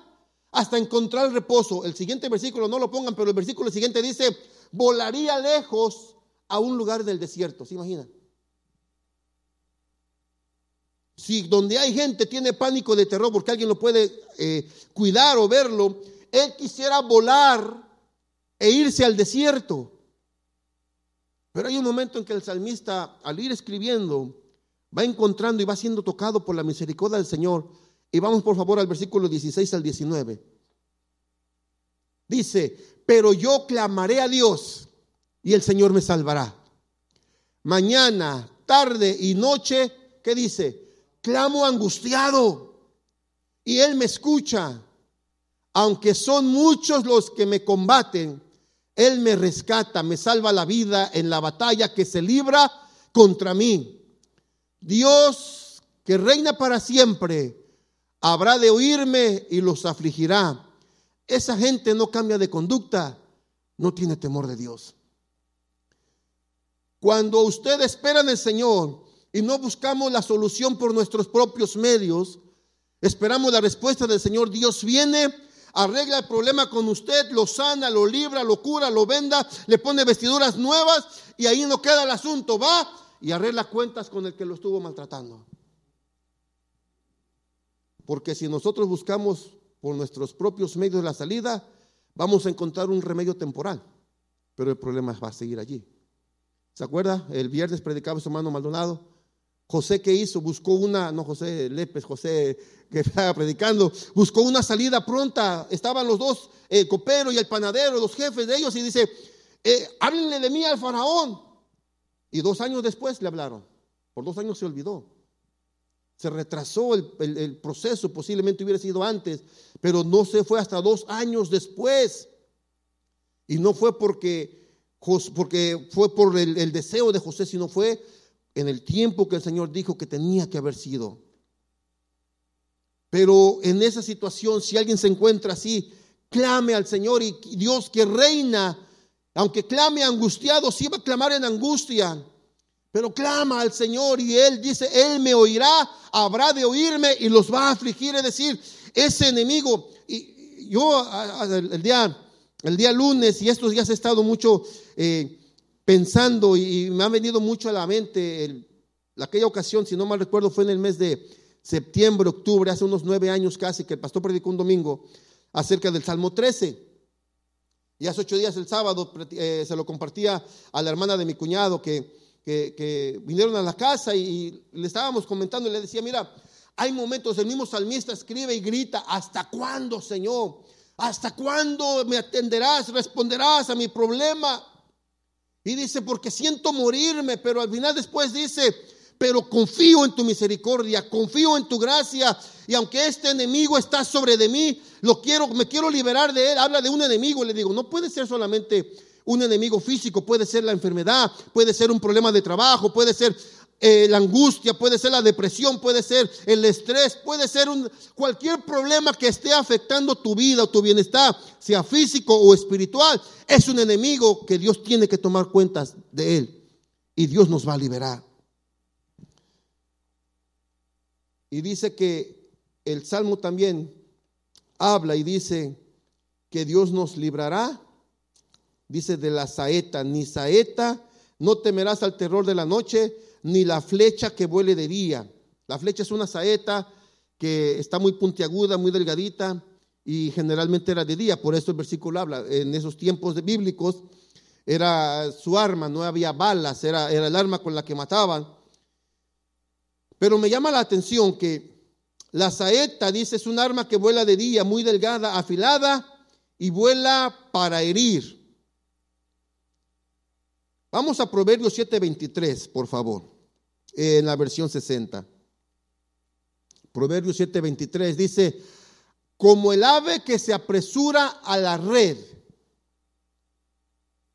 hasta encontrar reposo? El siguiente versículo, no lo pongan, pero el versículo siguiente dice, volaría lejos a un lugar del desierto, ¿se imaginan? Si donde hay gente tiene pánico de terror porque alguien lo puede eh, cuidar o verlo, él quisiera volar e irse al desierto. Pero hay un momento en que el salmista, al ir escribiendo, va encontrando y va siendo tocado por la misericordia del Señor. Y vamos por favor al versículo 16 al 19. Dice, pero yo clamaré a Dios y el Señor me salvará. Mañana, tarde y noche, ¿qué dice? Clamo angustiado y Él me escucha. Aunque son muchos los que me combaten, él me rescata, me salva la vida en la batalla que se libra contra mí. Dios que reina para siempre, habrá de oírme y los afligirá. Esa gente no cambia de conducta, no tiene temor de Dios. Cuando usted espera en el Señor y no buscamos la solución por nuestros propios medios, esperamos la respuesta del Señor, Dios viene arregla el problema con usted, lo sana, lo libra, lo cura, lo venda, le pone vestiduras nuevas y ahí no queda el asunto. Va y arregla cuentas con el que lo estuvo maltratando. Porque si nosotros buscamos por nuestros propios medios la salida, vamos a encontrar un remedio temporal, pero el problema va a seguir allí. ¿Se acuerda? El viernes predicaba su hermano Maldonado José que hizo, buscó una, no José Lépez, José que estaba predicando, buscó una salida pronta. Estaban los dos, el copero y el panadero, los jefes de ellos, y dice, eh, háblenle de mí al faraón. Y dos años después le hablaron. Por dos años se olvidó. Se retrasó el, el proceso, posiblemente hubiera sido antes, pero no se fue hasta dos años después. Y no fue porque, porque fue por el, el deseo de José, sino fue en el tiempo que el Señor dijo que tenía que haber sido. Pero en esa situación, si alguien se encuentra así, clame al Señor y Dios que reina, aunque clame angustiado, sí va a clamar en angustia, pero clama al Señor y Él dice, Él me oirá, habrá de oírme y los va a afligir, es decir, ese enemigo. Y yo el día, el día lunes y estos días he estado mucho... Eh, pensando y me ha venido mucho a la mente aquella ocasión, si no mal recuerdo, fue en el mes de septiembre, octubre, hace unos nueve años casi, que el pastor predicó un domingo acerca del Salmo 13. Y hace ocho días el sábado eh, se lo compartía a la hermana de mi cuñado que, que, vinieron a la casa y, le estábamos comentando le decía, mira, hay momentos, el mismo salmista escribe y grita, ¿hasta cuándo, Señor? ¿Hasta cuándo me atenderás, responderás a mi problema? Y dice, porque siento morirme, pero al final después dice, pero confío en tu misericordia, confío en tu gracia, y aunque este enemigo está sobre de mí, lo quiero, me quiero liberar de él. Habla de un enemigo, le digo, no puede ser solamente un enemigo físico, puede ser la enfermedad, puede ser un problema de trabajo, puede ser eh, la angustia, puede ser la depresión, puede ser el estrés, puede ser cualquier problema que esté afectando tu vida o tu bienestar, sea físico o espiritual, es un enemigo que Dios tiene que tomar cuentas de él y Dios nos va a liberar. Y dice que el Salmo también habla y dice que Dios nos librará, dice de la saeta, ni saeta, no temerás al terror de la noche, ni la flecha que vuele de día. La flecha es una saeta que está muy puntiaguda, muy delgadita y generalmente era de día. Por eso el versículo habla. En esos tiempos bíblicos era su arma, no había balas, era, era el arma con la que mataban. Pero me llama la atención que la saeta, dice, es un arma que vuela de día, muy delgada, afilada y vuela para herir. Vamos a Proverbios 7:23, por favor, en la versión 60. Proverbios 7:23 dice, como el ave que se apresura a la red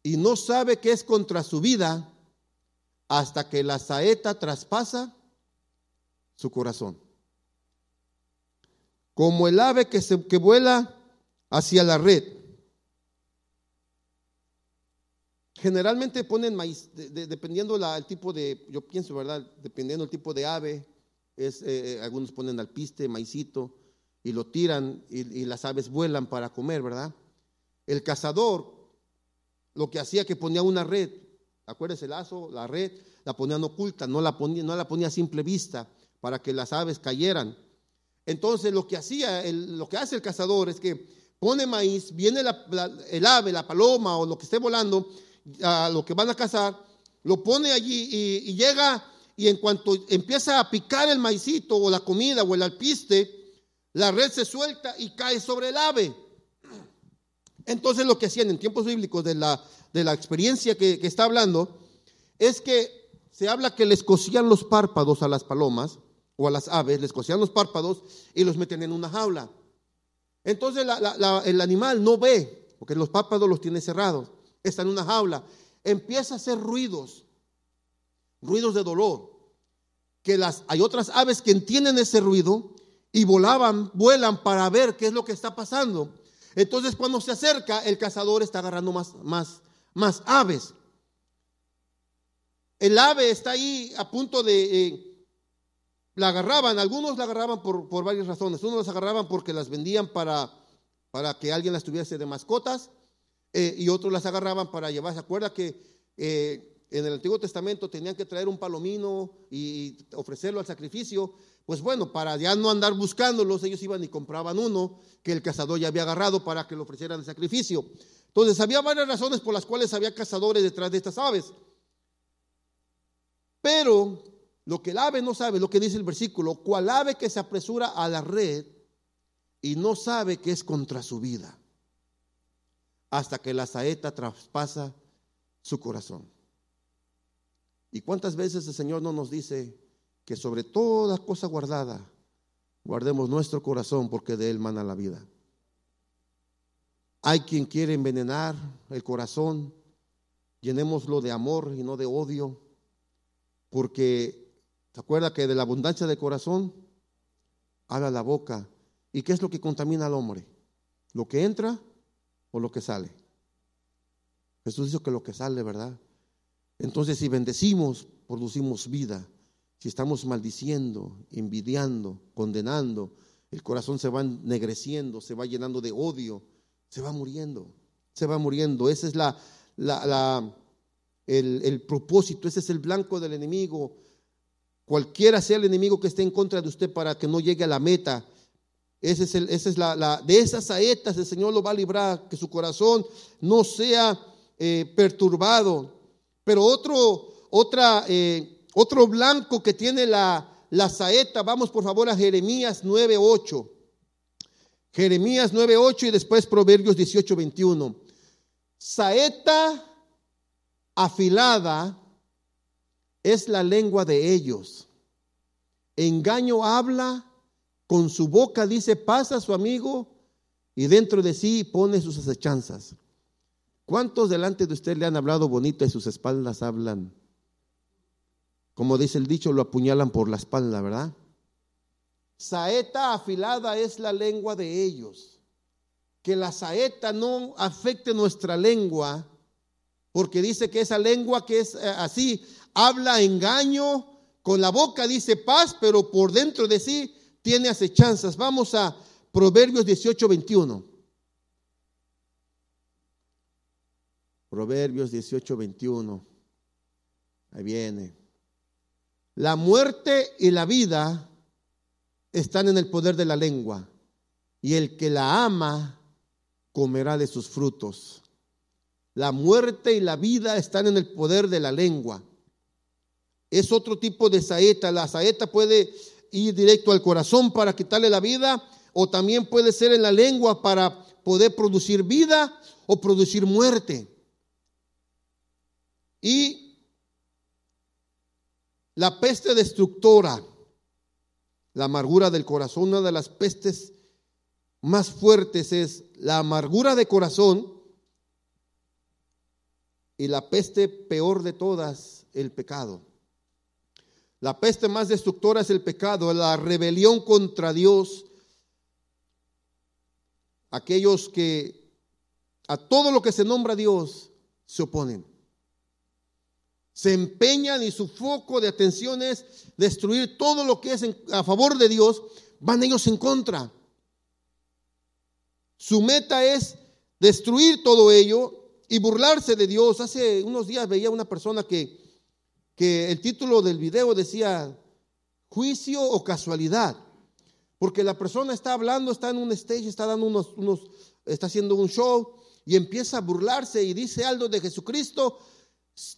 y no sabe que es contra su vida hasta que la saeta traspasa su corazón. Como el ave que, se, que vuela hacia la red. Generalmente ponen maíz, dependiendo el tipo de, yo pienso, ¿verdad? Dependiendo el tipo de ave, es, eh, eh, algunos ponen alpiste, maicito, y lo tiran y, las aves vuelan para comer, ¿verdad? El cazador lo que hacía que ponía una red, acuérdese el lazo, la red, la ponían oculta, no la ponía, la a simple vista para que las aves cayeran. Entonces lo que hacía, lo que hace el cazador es que pone maíz, viene el ave, la paloma o lo que esté volando, a lo que van a cazar, lo pone allí y, llega y en cuanto empieza a picar el maicito o la comida o el alpiste, la red se suelta y cae sobre el ave. Entonces lo que hacían en tiempos bíblicos de la, de la experiencia que, que está hablando es que se habla que les cosían los párpados a las palomas o a las aves, les cosían los párpados y los meten en una jaula. Entonces el animal no ve, porque los párpados los tiene cerrados, está en una jaula, empieza a hacer ruidos, ruidos de dolor, que las, hay otras aves que entienden ese ruido y volaban, vuelan para ver qué es lo que está pasando. Entonces cuando se acerca, el cazador está agarrando más, más, más aves. El ave está ahí a punto de... Eh, la agarraban, algunos la agarraban por, por, varias razones. Unos las agarraban porque las vendían para, para que alguien las tuviese de mascotas eh, y otros las agarraban para llevar. ¿Se acuerda que eh, en el Antiguo Testamento tenían que traer un palomino y ofrecerlo al sacrificio? Pues bueno, para ya no andar buscándolos, ellos iban y compraban uno que el cazador ya había agarrado para que lo ofrecieran el sacrificio. Entonces había varias razones por las cuales había cazadores detrás de estas aves. Pero lo que el ave no sabe, lo que dice el versículo, cual ave que se apresura a la red y no sabe que es contra su vida, hasta que la saeta traspasa su corazón. ¿Y cuántas veces el Señor no nos dice que sobre toda cosa guardada, guardemos nuestro corazón porque de él mana la vida? Hay quien quiere envenenar el corazón, llenémoslo de amor y no de odio porque, ¿se acuerda que de la abundancia del corazón habla la boca? ¿Y qué es lo que contamina al hombre? ¿Lo que entra o lo que sale? Jesús dijo que lo que sale, ¿verdad? Entonces, si bendecimos, producimos vida. Si estamos maldiciendo, envidiando, condenando, el corazón se va ennegreciendo, se va llenando de odio, se va muriendo, se va muriendo. Esa es la el, propósito, ese es el blanco del enemigo. Cualquiera sea el enemigo que esté en contra de usted para que no llegue a la meta. Es esa es la, de esas saetas el Señor lo va a librar, que su corazón no sea eh, perturbado. Pero otro, eh, otro blanco que tiene la, la saeta, vamos por favor a Jeremías 9.8. Jeremías 9.8 y después Proverbios 18.21. Saeta afilada es la lengua de ellos. Engaño habla, con su boca dice pasa a su amigo y dentro de sí pone sus acechanzas. ¿Cuántos delante de usted le han hablado bonito y sus espaldas hablan? Como dice el dicho, lo apuñalan por la espalda, ¿verdad? Saeta afilada es la lengua de ellos. Que la saeta no afecte nuestra lengua porque dice que esa lengua que es eh, así, habla engaño, con la boca dice paz, pero por dentro de sí tiene acechanzas. Vamos a Proverbios 18, 21. Proverbios 18, 21. Ahí viene. La muerte y la vida están en el poder de la lengua, y el que la ama comerá de sus frutos. La muerte y la vida están en el poder de la lengua. Es otro tipo de saeta. La saeta puede ir directo al corazón para quitarle la vida o también puede ser en la lengua para poder producir vida o producir muerte. Y la peste destructora. la amargura del corazón, una de las pestes más fuertes es la amargura de corazón y la peste peor de todas, el pecado. La peste más destructora es el pecado, la rebelión contra Dios. Aquellos que a todo lo que se nombra Dios se oponen se empeñan y su foco de atención es destruir todo lo que es a favor de Dios, van ellos en contra. Su meta es destruir todo ello y burlarse de Dios. Hace unos días veía una persona que, que el título del video decía juicio o casualidad. Porque la persona está hablando, está en un stage, está dando unos, unos, está haciendo un show y empieza a burlarse y dice algo de Jesucristo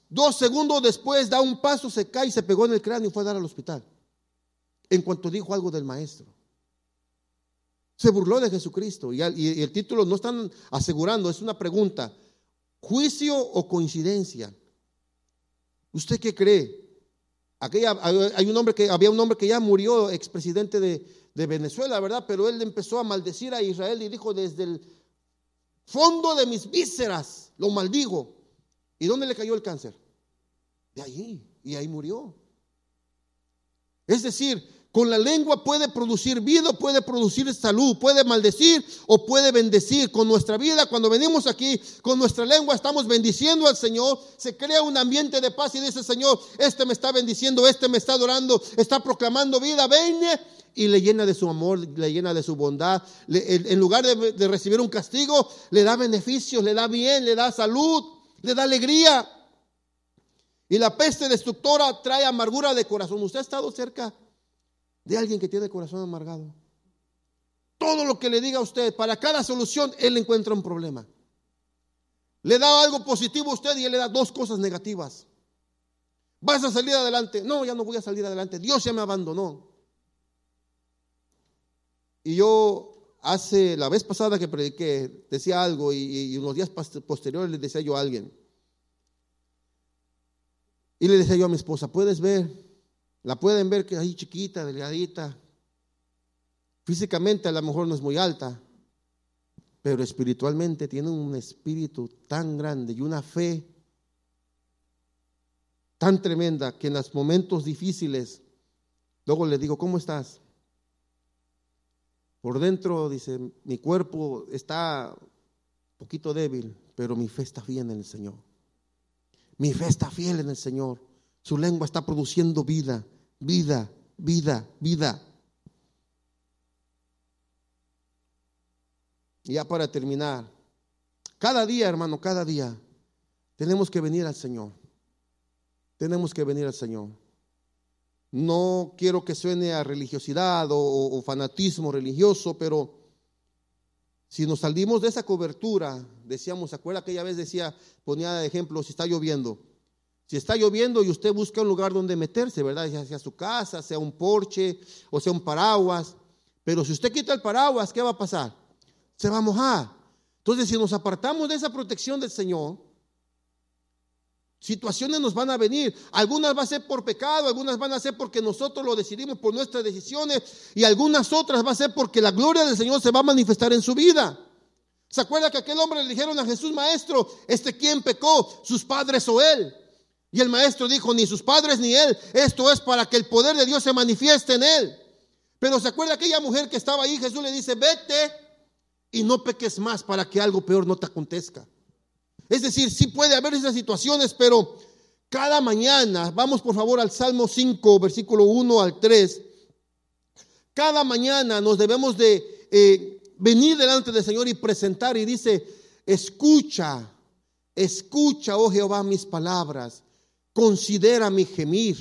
Dos segundos después da un paso, se cae, se pegó en el cráneo y fue a dar al hospital. En cuanto dijo algo del maestro. Se burló de Jesucristo. Y, el título no están asegurando, es una pregunta. ¿Juicio o coincidencia? ¿Usted qué cree? Aquella, hay un hombre que, había un hombre que ya murió, expresidente de, de Venezuela, ¿verdad? Pero él empezó a maldecir a Israel y dijo, desde el fondo de mis vísceras lo maldigo. ¿Y dónde le cayó el cáncer? De allí. Y ahí murió. Es decir, con la lengua puede producir vida, puede producir salud, puede maldecir o puede bendecir. Con nuestra vida, cuando venimos aquí, con nuestra lengua estamos bendiciendo al Señor. Se crea un ambiente de paz y dice, Señor, este me está bendiciendo, este me está adorando, está proclamando vida, ven y le llena de su amor, le llena de su bondad. en lugar de recibir un castigo, le da beneficios, le da bien, le da salud le da alegría. Y la peste destructora trae amargura de corazón. ¿Usted ha estado cerca de alguien que tiene corazón amargado? Todo lo que le diga a usted, para cada solución, él encuentra un problema. Le da algo positivo a usted y él le da dos cosas negativas. ¿Vas a salir adelante? No, ya no voy a salir adelante. Dios ya me abandonó. Y yo hace la vez pasada que prediqué, decía algo y, unos días posteriores le decía yo a alguien. Y le decía yo a mi esposa, puedes ver, la pueden ver que ahí chiquita, delgadita. Físicamente a lo mejor no es muy alta, pero espiritualmente tiene un espíritu tan grande y una fe tan tremenda que en los momentos difíciles, luego le digo, ¿cómo estás? Por dentro, dice, mi cuerpo está un poquito débil, pero mi fe está fiel en el Señor. Mi fe está fiel en el Señor. Su lengua está produciendo vida, vida, vida, vida. Y ya para terminar, cada día, hermano, cada día, tenemos que venir al Señor. Tenemos que venir al Señor. No quiero que suene a religiosidad o, fanatismo religioso, pero si nos salimos de esa cobertura, decíamos, ¿se acuerda aquella vez decía, ponía de ejemplo, si está lloviendo? Si está lloviendo y usted busca un lugar donde meterse, ¿verdad? Ya sea su casa, sea un porche o sea un paraguas. Pero si usted quita el paraguas, ¿qué va a pasar? Se va a mojar. Entonces, si nos apartamos de esa protección del Señor, Situaciones nos van a venir. Algunas van a ser por pecado, algunas van a ser porque nosotros lo decidimos por nuestras decisiones y algunas otras van a ser porque la gloria del Señor se va a manifestar en su vida. ¿Se acuerda que aquel hombre le dijeron a Jesús, maestro, este quién pecó, sus padres o él? Y el maestro dijo, ni sus padres ni él, esto es para que el poder de Dios se manifieste en él. Pero se acuerda aquella mujer que estaba ahí, Jesús le dice, vete y no peques más para que algo peor no te acontezca. Es decir, sí puede haber esas situaciones, pero cada mañana, vamos por favor al Salmo 5, versículo 1 al 3, cada mañana nos debemos de eh, venir delante del Señor y presentar y dice, escucha, escucha, oh Jehová, mis palabras, considera mi gemir,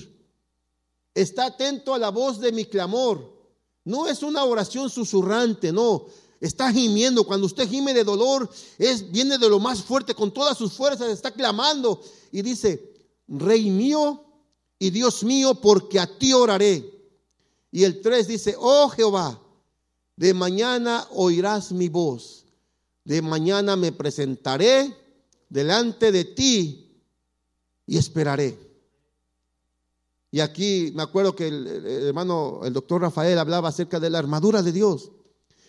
está atento a la voz de mi clamor. No es una oración susurrante, no, está gimiendo. Cuando usted gime de dolor, es, viene de lo más fuerte, con todas sus fuerzas, está clamando y dice, Rey mío y Dios mío, porque a ti oraré. Y el 3 dice, oh Jehová, de mañana oirás mi voz, de mañana me presentaré delante de ti y esperaré. Y aquí me acuerdo que el, hermano, el doctor Rafael hablaba acerca de la armadura de Dios.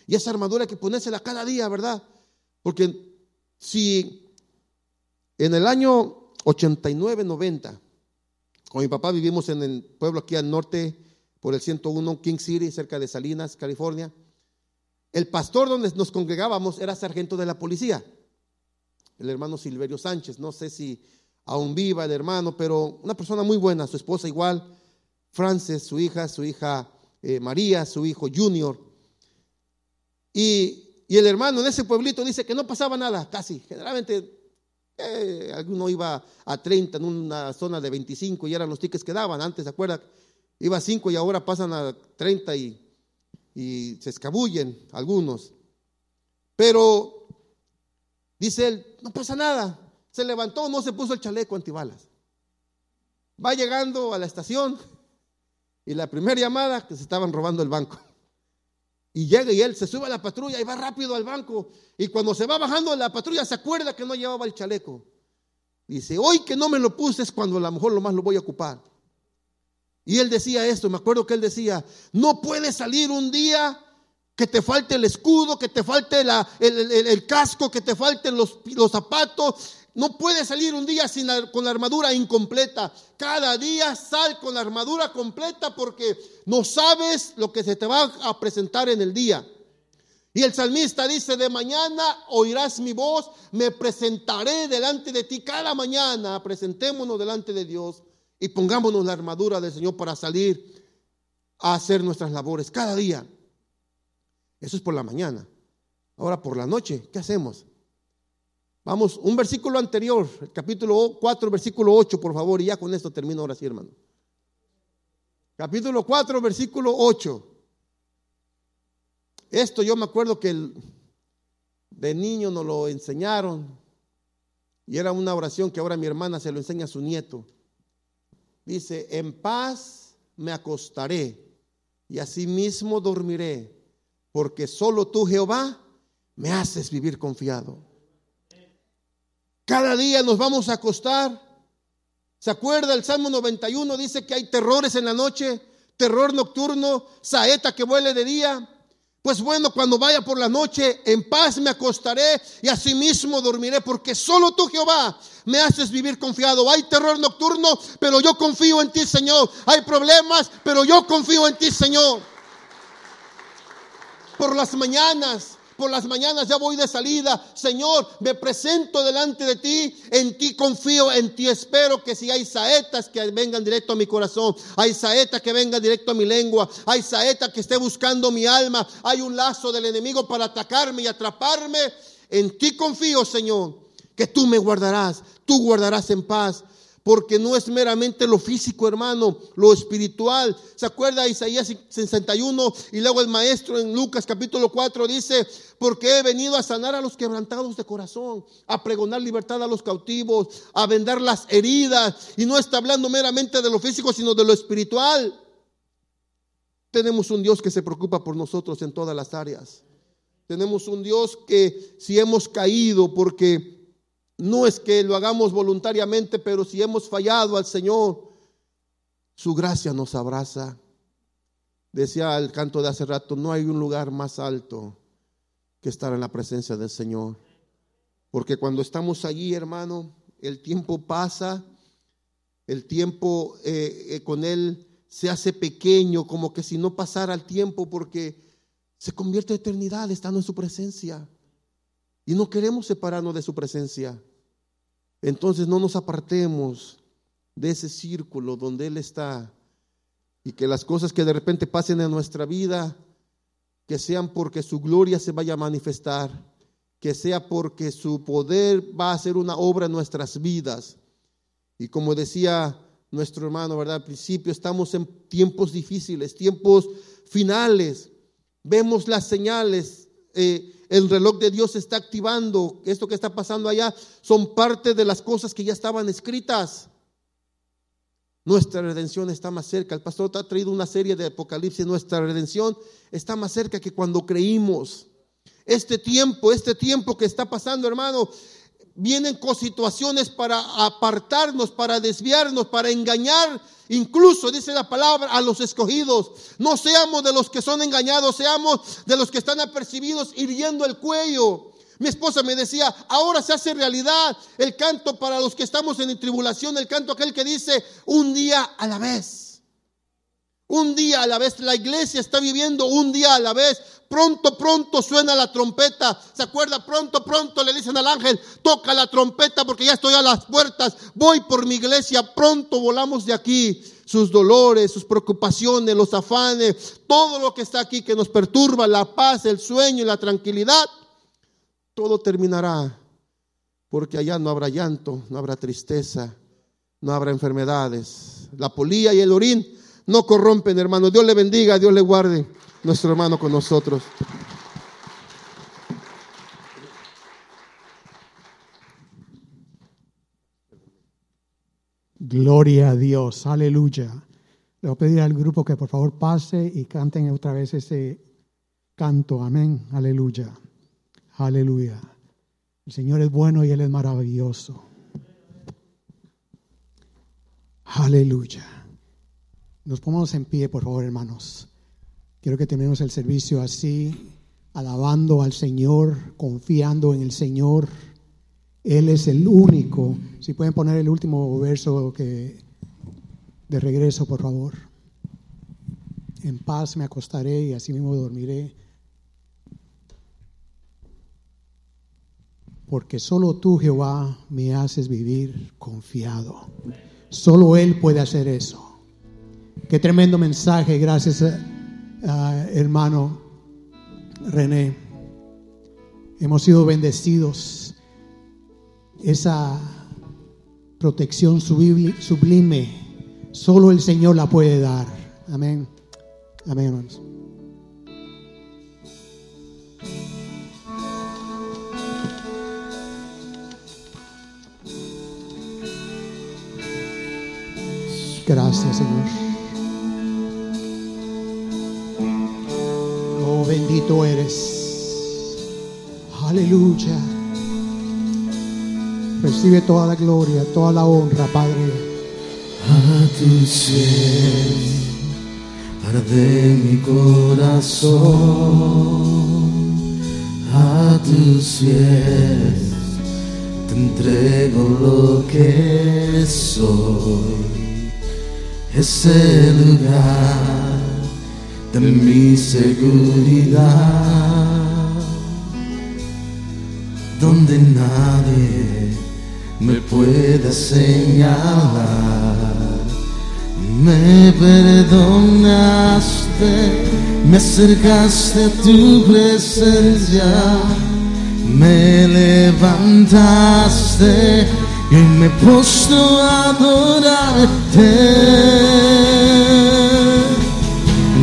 Y esa armadura hay que ponérsela cada día, ¿verdad? Porque si en el año 89, 90, con mi papá vivimos en el pueblo aquí al norte, por el 101 King City, cerca de Salinas, California. El pastor donde nos congregábamos era sargento de la policía, el hermano Silverio Sánchez. No sé si aún viva el hermano, pero una persona muy buena, su esposa igual, Frances, su hija, su hija eh, María, su hijo Junior. Y, el hermano en ese pueblito dice que no pasaba nada, casi. Generalmente eh, alguno iba a 30 en una zona de 25 y eran los tickets que daban. Antes, ¿se acuerda? Iba a 5 y ahora pasan a 30 y, y se escabullen algunos. Pero dice él, no pasa nada. Se levantó, no se puso el chaleco antibalas. Va llegando a la estación y la primera llamada que se estaban robando el banco. Y llega y él se sube a la patrulla y va rápido al banco. Y cuando se va bajando la patrulla se acuerda que no llevaba el chaleco. Dice, hoy que no me lo puse es cuando a lo mejor lo más lo voy a ocupar. Y él decía esto, me acuerdo que él decía, no puede salir un día que te falte el escudo, que te falte el, casco, que te falten los zapatos. No puede salir un día sin con la armadura incompleta. Cada día sal con la armadura completa porque no sabes lo que se te va a presentar en el día. Y el salmista dice, de mañana oirás mi voz, me presentaré delante de ti cada mañana. Presentémonos delante de Dios y pongámonos la armadura del Señor para salir a hacer nuestras labores cada día. Eso es por la mañana. Ahora por la noche, ¿qué hacemos? Vamos, un versículo anterior, el capítulo 4, versículo 8, por favor, y ya con esto termino ahora sí, hermano. Capítulo 4, versículo 8. Esto yo me acuerdo que de niño nos lo enseñaron y era una oración que ahora mi hermana se lo enseña a su nieto. Dice, en paz me acostaré y asimismo dormiré porque solo tú, Jehová, me haces vivir confiado. Cada día nos vamos a acostar. ¿Se acuerda? El Salmo 91 dice que hay terrores en la noche, terror nocturno, saeta que vuele de día. Pues bueno, cuando vaya por la noche, en paz me acostaré y asimismo dormiré, porque solo tú, Jehová, me haces vivir confiado. Hay terror nocturno, pero yo confío en ti, Señor. Hay problemas, pero yo confío en ti, Señor por las mañanas. Por las mañanas ya voy de salida. Señor, me presento delante de ti. En ti confío, en ti espero que si hay saetas que vengan directo a mi corazón, hay saetas que vengan directo a mi lengua, hay saetas que esté buscando mi alma, hay un lazo del enemigo para atacarme y atraparme. En ti confío, Señor, que tú me guardarás, tú guardarás en paz porque no es meramente lo físico, hermano, lo espiritual. ¿Se acuerda Isaías 61? Y luego el maestro en Lucas capítulo 4 dice, porque he venido a sanar a los quebrantados de corazón, a pregonar libertad a los cautivos, a vendar las heridas. Y no está hablando meramente de lo físico, sino de lo espiritual. Tenemos un Dios que se preocupa por nosotros en todas las áreas. Tenemos un Dios que si hemos caído porque no es que lo hagamos voluntariamente, pero si hemos fallado al Señor, su gracia nos abraza. Decía el canto de hace rato, no hay un lugar más alto que estar en la presencia del Señor. Porque cuando estamos allí, hermano, el tiempo pasa, el tiempo eh, eh, con Él se hace pequeño, como que si no pasara el tiempo, porque se convierte en eternidad estando en su presencia. Y no queremos separarnos de su presencia. Entonces no nos apartemos de ese círculo donde Él está y que las cosas que de repente pasen en nuestra vida, que sean porque su gloria se vaya a manifestar, que sea porque su poder va a hacer una obra en nuestras vidas. Y como decía nuestro hermano, ¿verdad? Al principio estamos en tiempos difíciles, tiempos finales. Vemos las señales. Eh, el reloj de Dios se está activando. Esto que está pasando allá son parte de las cosas que ya estaban escritas. Nuestra redención está más cerca. El pastor ha traído una serie de Apocalipsis. Nuestra redención está más cerca que cuando creímos. Este tiempo, este tiempo que está pasando, hermano, vienen con situaciones para apartarnos, para desviarnos, para engañar. Incluso dice la palabra a los escogidos. No seamos de los que son engañados, seamos de los que están apercibidos hiriendo el cuello. Mi esposa me decía, ahora se hace realidad el canto para los que estamos en tribulación, el canto aquel que dice, un día a la vez. Un día a la vez, la iglesia está viviendo un día a la vez. Pronto, pronto suena la trompeta. ¿Se acuerda? Pronto, pronto le dicen al ángel, toca la trompeta porque ya estoy a las puertas. Voy por mi iglesia. Pronto volamos de aquí. Sus dolores, sus preocupaciones, los afanes, todo lo que está aquí que nos perturba, la paz, el sueño y la tranquilidad, todo terminará. Porque allá no habrá llanto, no habrá tristeza, no habrá enfermedades. La polía y el orín no corrompen, hermano. Dios le bendiga, Dios le guarde, nuestro hermano con nosotros. Gloria a Dios, aleluya. Le voy a pedir al grupo que por favor pase y canten otra vez ese canto, amén, aleluya, aleluya. El Señor es bueno y Él es maravilloso. Aleluya. Nos ponemos en pie, por favor, hermanos. Quiero que terminemos el servicio así, alabando al Señor, confiando en el Señor. Él es el único. Si pueden poner el último verso que de regreso, por favor. En paz me acostaré y así mismo dormiré. Porque solo tú, Jehová, me haces vivir confiado. Solo Él puede hacer eso. Qué tremendo mensaje, gracias hermano René. Hemos sido bendecidos. Esa protección sublime, solo el Señor la puede dar. Amén. Amén, hermanos. Gracias, Señor. Bendito eres. Aleluya. Recibe toda la gloria, toda la honra, Padre. A tus pies arde mi corazón. A tus pies te entrego lo que soy. Ese lugar de mi seguridad, donde nadie me puede señalar. Me perdonaste, me acercaste a tu presencia, me levantaste y me puesto a adorarte.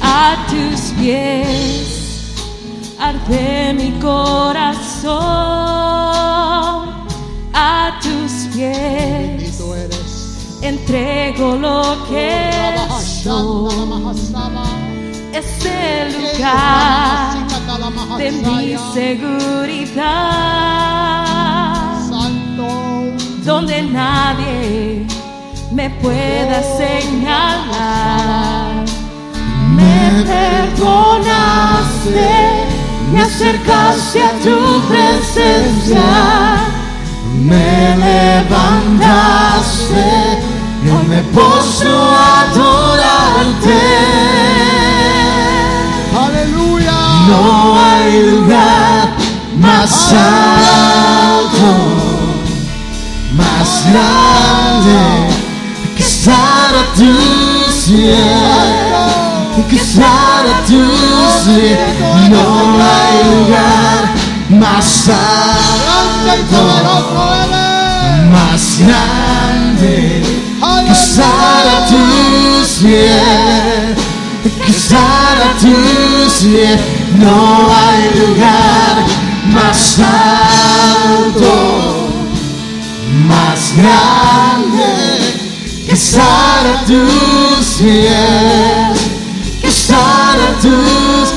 a tus pies arde mi corazón, a tus pies entrego lo que soy. Es el lugar de mi seguridad, donde nadie me pueda señalar. Me perdonaste, me acercaste a tu presencia, me levantaste, yo me puso a adorarte. Aleluya. No hay lugar más alto, más grande estar a tus pies, que estar a tus pies, no hay lugar más alto, más grande que estar a tus pies, que estar a tus pies. No hay lugar más alto, más grande que estar a tus pies, que estar a tus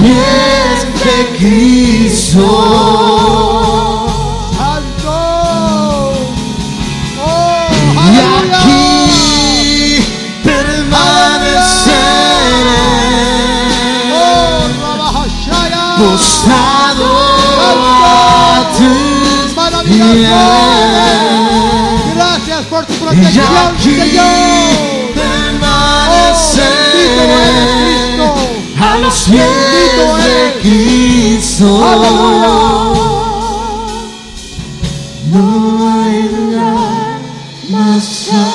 pies de Cristo. Santo. Oh, Y aquí permaneceré Oh, postrado a tus pies. Gracias por tu Y protección, aquí Señor. permaneceré a los pies. Cristo. Aleluya. No hay lugar más alto,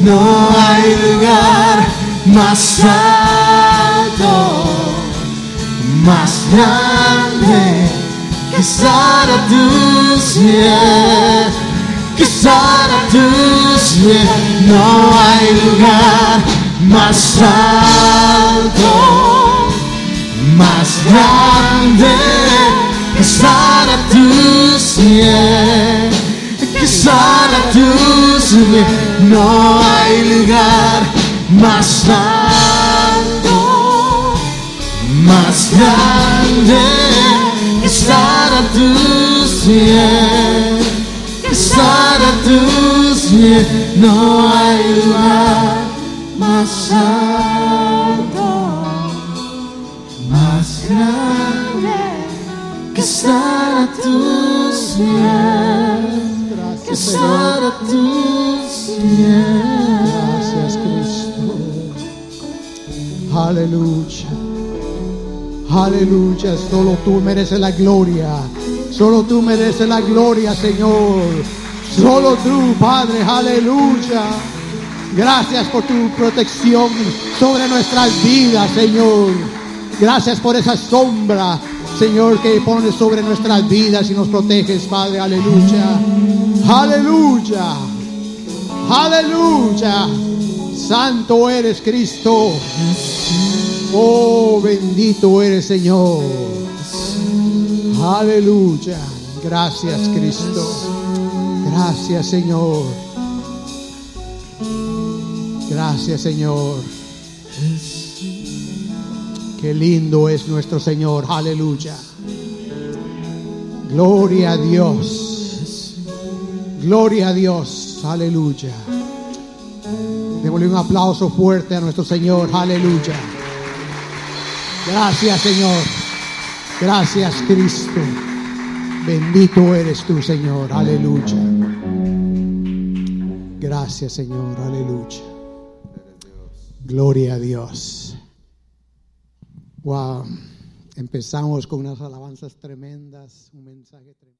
No hay lugar más alto, más grande que estar a tus pies, que estar a tus pies. No hay lugar más alto, más grande que estar a tus pies, que estar a tus pies. No hay lugar más alto más grande que estar a tus pies, que estar a tus pies. No hay lugar más alto, más grande que estar a tus pies, que estar a tus pies. Gracias, Cristo. Aleluya. Aleluya. Solo tú mereces la gloria. Solo tú mereces la gloria, Señor. Solo tú, Padre. Aleluya. Gracias por tu protección sobre nuestras vidas, Señor. Gracias por esa sombra, Señor, que pones sobre nuestras vidas y nos proteges, Padre. Aleluya. Aleluya. Aleluya. Santo eres Cristo. Oh, bendito eres Señor. Aleluya. Gracias Cristo. Gracias Señor. Gracias Señor. Qué lindo es nuestro Señor. Aleluya. Gloria a Dios. Gloria a Dios. Aleluya. Démosle un aplauso fuerte a nuestro Señor. Aleluya. Gracias Señor. Gracias Cristo. Bendito eres tú Señor. Aleluya. Gracias Señor. Aleluya. Gloria a Dios. Wow. Empezamos con unas alabanzas tremendas, un mensaje tremendo.